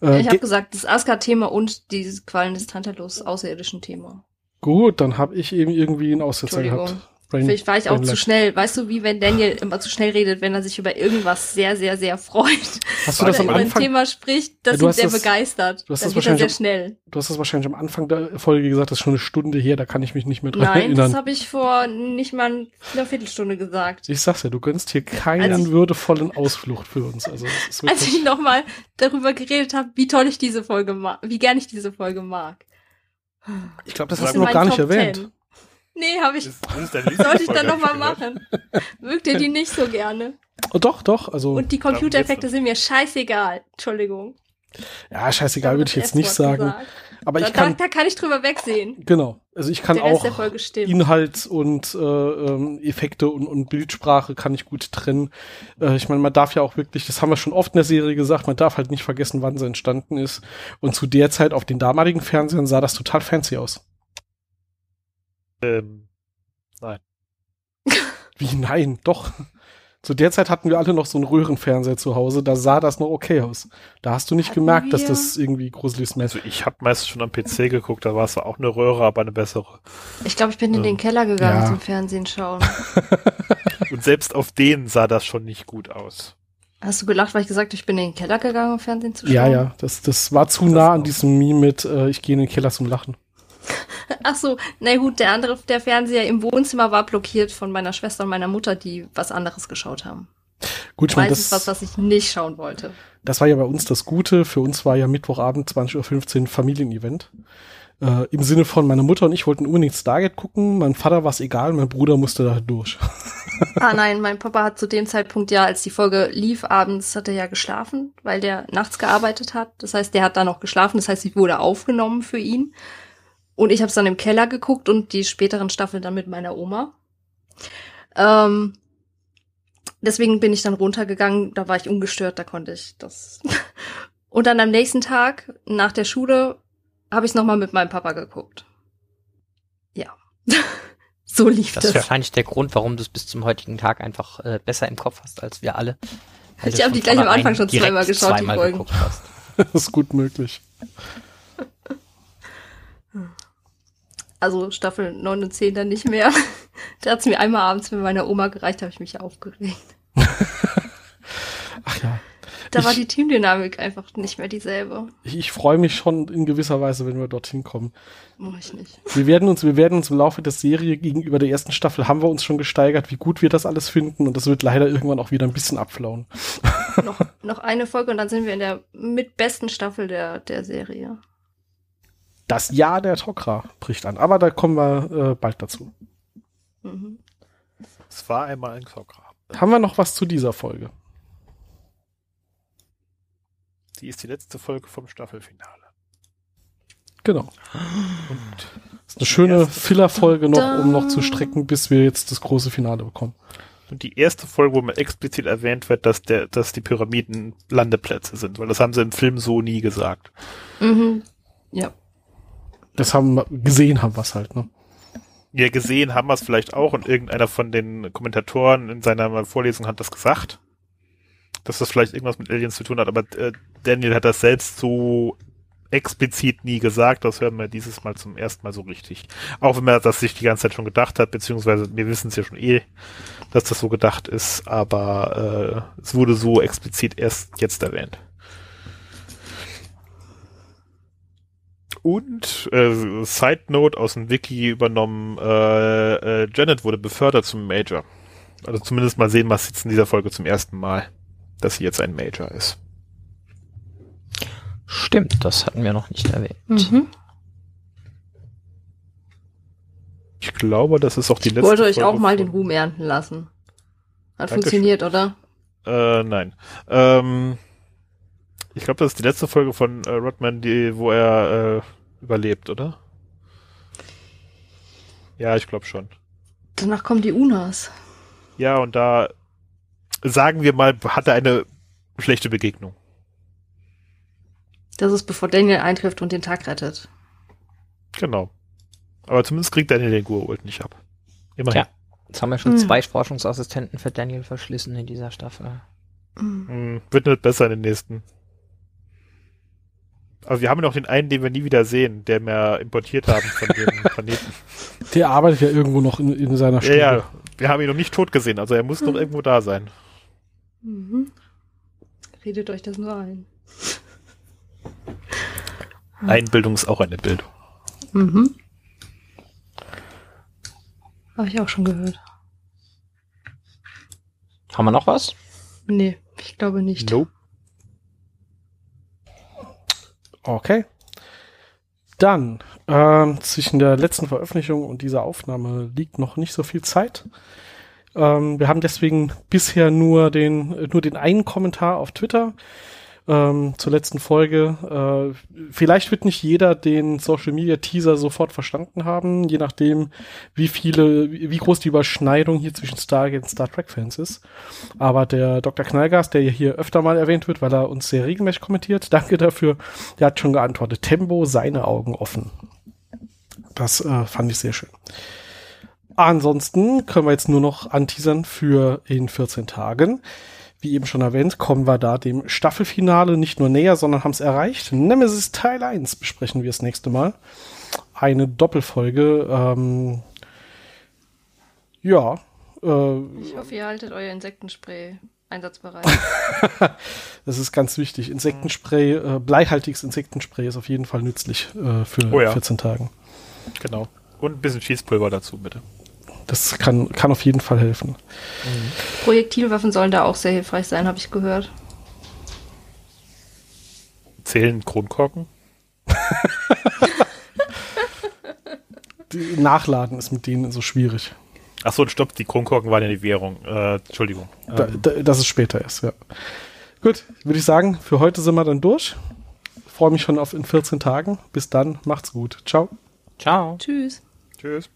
Mhm. Äh, ich habe gesagt, das Asgard-Thema und dieses Qualen des Tantalus außerirdischen Thema. Gut, dann habe ich eben irgendwie einen Aussetzer gehabt. Brain, Vielleicht war ich auch zu schnell. Weißt du, wie wenn Daniel immer zu schnell redet, wenn er sich über irgendwas sehr, sehr, sehr freut. Hast du das am Anfang? über ein Thema spricht, das ja, ihn sehr das, begeistert. Du hast Dann das wahrscheinlich sehr schnell. Du hast das wahrscheinlich am Anfang der Folge gesagt, das ist schon eine Stunde her, da kann ich mich nicht mehr dran Nein, erinnern. Nein, das habe ich vor nicht mal einer Viertelstunde gesagt. Ich sag's ja, du gönnst hier keinen ich, würdevollen Ausflucht für uns. Also, als ich nochmal darüber geredet habe, wie toll ich diese Folge mag, wie gern ich diese Folge mag. Ich glaube, das, das hast du noch gar nicht Top erwähnt. 10. Nee, habe ich. Sollte ich dann nochmal machen. Mögt ihr die nicht so gerne? Oh, doch, doch. Also, Und die Computereffekte sind mir scheißegal. Entschuldigung. Ja, scheißegal würde ich jetzt nicht sagen. Gesagt. Aber da, ich kann, da, da, kann ich drüber wegsehen. Genau. Also ich kann auch Inhalt und äh, ähm, Effekte und, und Bildsprache kann ich gut trennen. Äh, ich meine, man darf ja auch wirklich, das haben wir schon oft in der Serie gesagt, man darf halt nicht vergessen, wann sie entstanden ist. Und zu der Zeit auf den damaligen Fernsehern sah das total fancy aus. Ähm, nein. Wie nein? Doch. Zu der Zeit hatten wir alle noch so einen Röhrenfernseher zu Hause, da sah das noch okay aus. Da hast du nicht hatten gemerkt, wir? dass das irgendwie gruselig ist. Also ich habe meistens schon am PC geguckt, da war es auch eine Röhre, aber eine bessere. Ich glaube, ich bin in den ähm, Keller gegangen ja. zum Fernsehen schauen. Und selbst auf denen sah das schon nicht gut aus. Hast du gelacht, weil ich gesagt habe, ich bin in den Keller gegangen, um Fernsehen zu schauen? Ja, ja, das, das war zu das nah an diesem Meme mit, äh, ich gehe in den Keller zum Lachen. Ach so, na gut, der andere, der Fernseher im Wohnzimmer war blockiert von meiner Schwester und meiner Mutter, die was anderes geschaut haben. Gut, ich meine, das was, was ich nicht schauen wollte. Das war ja bei uns das Gute. Für uns war ja Mittwochabend 20.15 Uhr Familienevent. Äh, Im Sinne von, meine Mutter und ich wollten unbedingt Stargate gucken, mein Vater war es egal, mein Bruder musste da durch. ah nein, mein Papa hat zu dem Zeitpunkt ja, als die Folge lief, abends hat er ja geschlafen, weil der nachts gearbeitet hat. Das heißt, der hat da noch geschlafen, das heißt, ich wurde aufgenommen für ihn. Und ich habe es dann im Keller geguckt und die späteren Staffeln dann mit meiner Oma. Ähm, deswegen bin ich dann runtergegangen, da war ich ungestört, da konnte ich das. und dann am nächsten Tag, nach der Schule, habe ich es nochmal mit meinem Papa geguckt. Ja. so lief das. Das ist wahrscheinlich der Grund, warum du es bis zum heutigen Tag einfach äh, besser im Kopf hast als wir alle. Ich habe die gleich am Anfang schon zweimal geschaut, zweimal die Folgen. das ist gut möglich. Also Staffel 9 und 10 dann nicht mehr. da hat es mir einmal abends mit meiner Oma gereicht, habe ich mich aufgeregt. Ach ja. Da ich, war die Teamdynamik einfach nicht mehr dieselbe. Ich, ich freue mich schon in gewisser Weise, wenn wir dorthin kommen. Mach ich nicht. Wir werden uns, wir werden uns im Laufe der Serie gegenüber der ersten Staffel haben wir uns schon gesteigert, wie gut wir das alles finden und das wird leider irgendwann auch wieder ein bisschen abflauen. noch, noch eine Folge und dann sind wir in der mitbesten Staffel der, der Serie. Das Jahr der Tokra bricht an, aber da kommen wir äh, bald dazu. Mhm. Es war einmal ein Tokra. Haben wir noch was zu dieser Folge? Die ist die letzte Folge vom Staffelfinale. Genau. Und ist eine schöne Filler-Folge noch, um noch zu strecken, bis wir jetzt das große Finale bekommen. Und die erste Folge, wo mal explizit erwähnt wird, dass der, dass die Pyramiden Landeplätze sind, weil das haben sie im Film so nie gesagt. Mhm. Ja. Das haben gesehen haben wir halt, ne? Ja, gesehen haben wir es vielleicht auch und irgendeiner von den Kommentatoren in seiner Vorlesung hat das gesagt, dass das vielleicht irgendwas mit Aliens zu tun hat, aber äh, Daniel hat das selbst so explizit nie gesagt, das hören wir dieses Mal zum ersten Mal so richtig. Auch wenn er das sich die ganze Zeit schon gedacht hat, beziehungsweise wir wissen es ja schon eh, dass das so gedacht ist, aber äh, es wurde so explizit erst jetzt erwähnt. Und äh, Side Note aus dem Wiki übernommen, äh, äh, Janet wurde befördert zum Major. Also zumindest mal sehen wir es jetzt in dieser Folge zum ersten Mal, dass sie jetzt ein Major ist. Stimmt, das hatten wir noch nicht erwähnt. Mhm. Ich glaube, das ist auch die letzte Ich wollte euch Folge auch mal den Ruhm ernten lassen. Hat Dankeschön. funktioniert, oder? Äh, nein. Ähm, ich glaube, das ist die letzte Folge von äh, Rodman, die, wo er äh, überlebt, oder? Ja, ich glaube schon. Danach kommen die Unas. Ja, und da sagen wir mal, hat er eine schlechte Begegnung. Das ist bevor Daniel eintrifft und den Tag rettet. Genau. Aber zumindest kriegt Daniel den Gurult nicht ab. Immerhin. Ja. Jetzt haben wir schon Hm. zwei Forschungsassistenten für Daniel verschlissen in dieser Staffel. Mhm. Hm, wird nicht besser in den nächsten. Aber wir haben noch den einen, den wir nie wieder sehen, der wir importiert haben von dem Planeten. Der arbeitet ja irgendwo noch in, in seiner Ja, Stube. ja, wir haben ihn noch nicht tot gesehen, also er muss noch irgendwo da sein. Mhm. Redet euch das nur ein. Einbildung ist auch eine Bildung. Mhm. Habe ich auch schon gehört. Haben wir noch was? Nee, ich glaube nicht. Nope. Okay. Dann, ähm, zwischen der letzten Veröffentlichung und dieser Aufnahme liegt noch nicht so viel Zeit. Ähm, wir haben deswegen bisher nur den, nur den einen Kommentar auf Twitter ähm, zur letzten Folge. Äh, vielleicht wird nicht jeder den Social Media Teaser sofort verstanden haben, je nachdem, wie viele, wie groß die Überschneidung hier zwischen Stargate und Star Trek Fans ist. Aber der Dr. Knallgas, der hier öfter mal erwähnt wird, weil er uns sehr regelmäßig kommentiert, danke dafür, der hat schon geantwortet. Tempo, seine Augen offen. Das äh, fand ich sehr schön. Ansonsten können wir jetzt nur noch anteasern für in 14 Tagen. Wie eben schon erwähnt, kommen wir da dem Staffelfinale nicht nur näher, sondern haben es erreicht. Nemesis Teil 1 besprechen wir das nächste Mal. Eine Doppelfolge. Ähm, ja. Äh, Ich hoffe, ihr haltet euer Insektenspray einsatzbereit. das ist ganz wichtig. Insektenspray, äh, bleihaltiges Insektenspray ist auf jeden Fall nützlich äh, für Oh ja. 14 Tagen. Genau. Und ein bisschen Schießpulver dazu, bitte. Das kann, kann auf jeden Fall helfen. Projektilwaffen sollen da auch sehr hilfreich sein, habe ich gehört. Zählen Kronkorken? Die Nachladen ist mit denen so schwierig. Ach so, stopp, die Kronkorken waren ja die Währung. Äh, Entschuldigung. Da, Ähm, da, dass es später ist, ja. Gut, würde ich sagen, für heute sind wir dann durch. Freue mich schon auf in 14 Tagen. Bis dann, macht's gut. Ciao. Ciao. Tschüss. tschüss.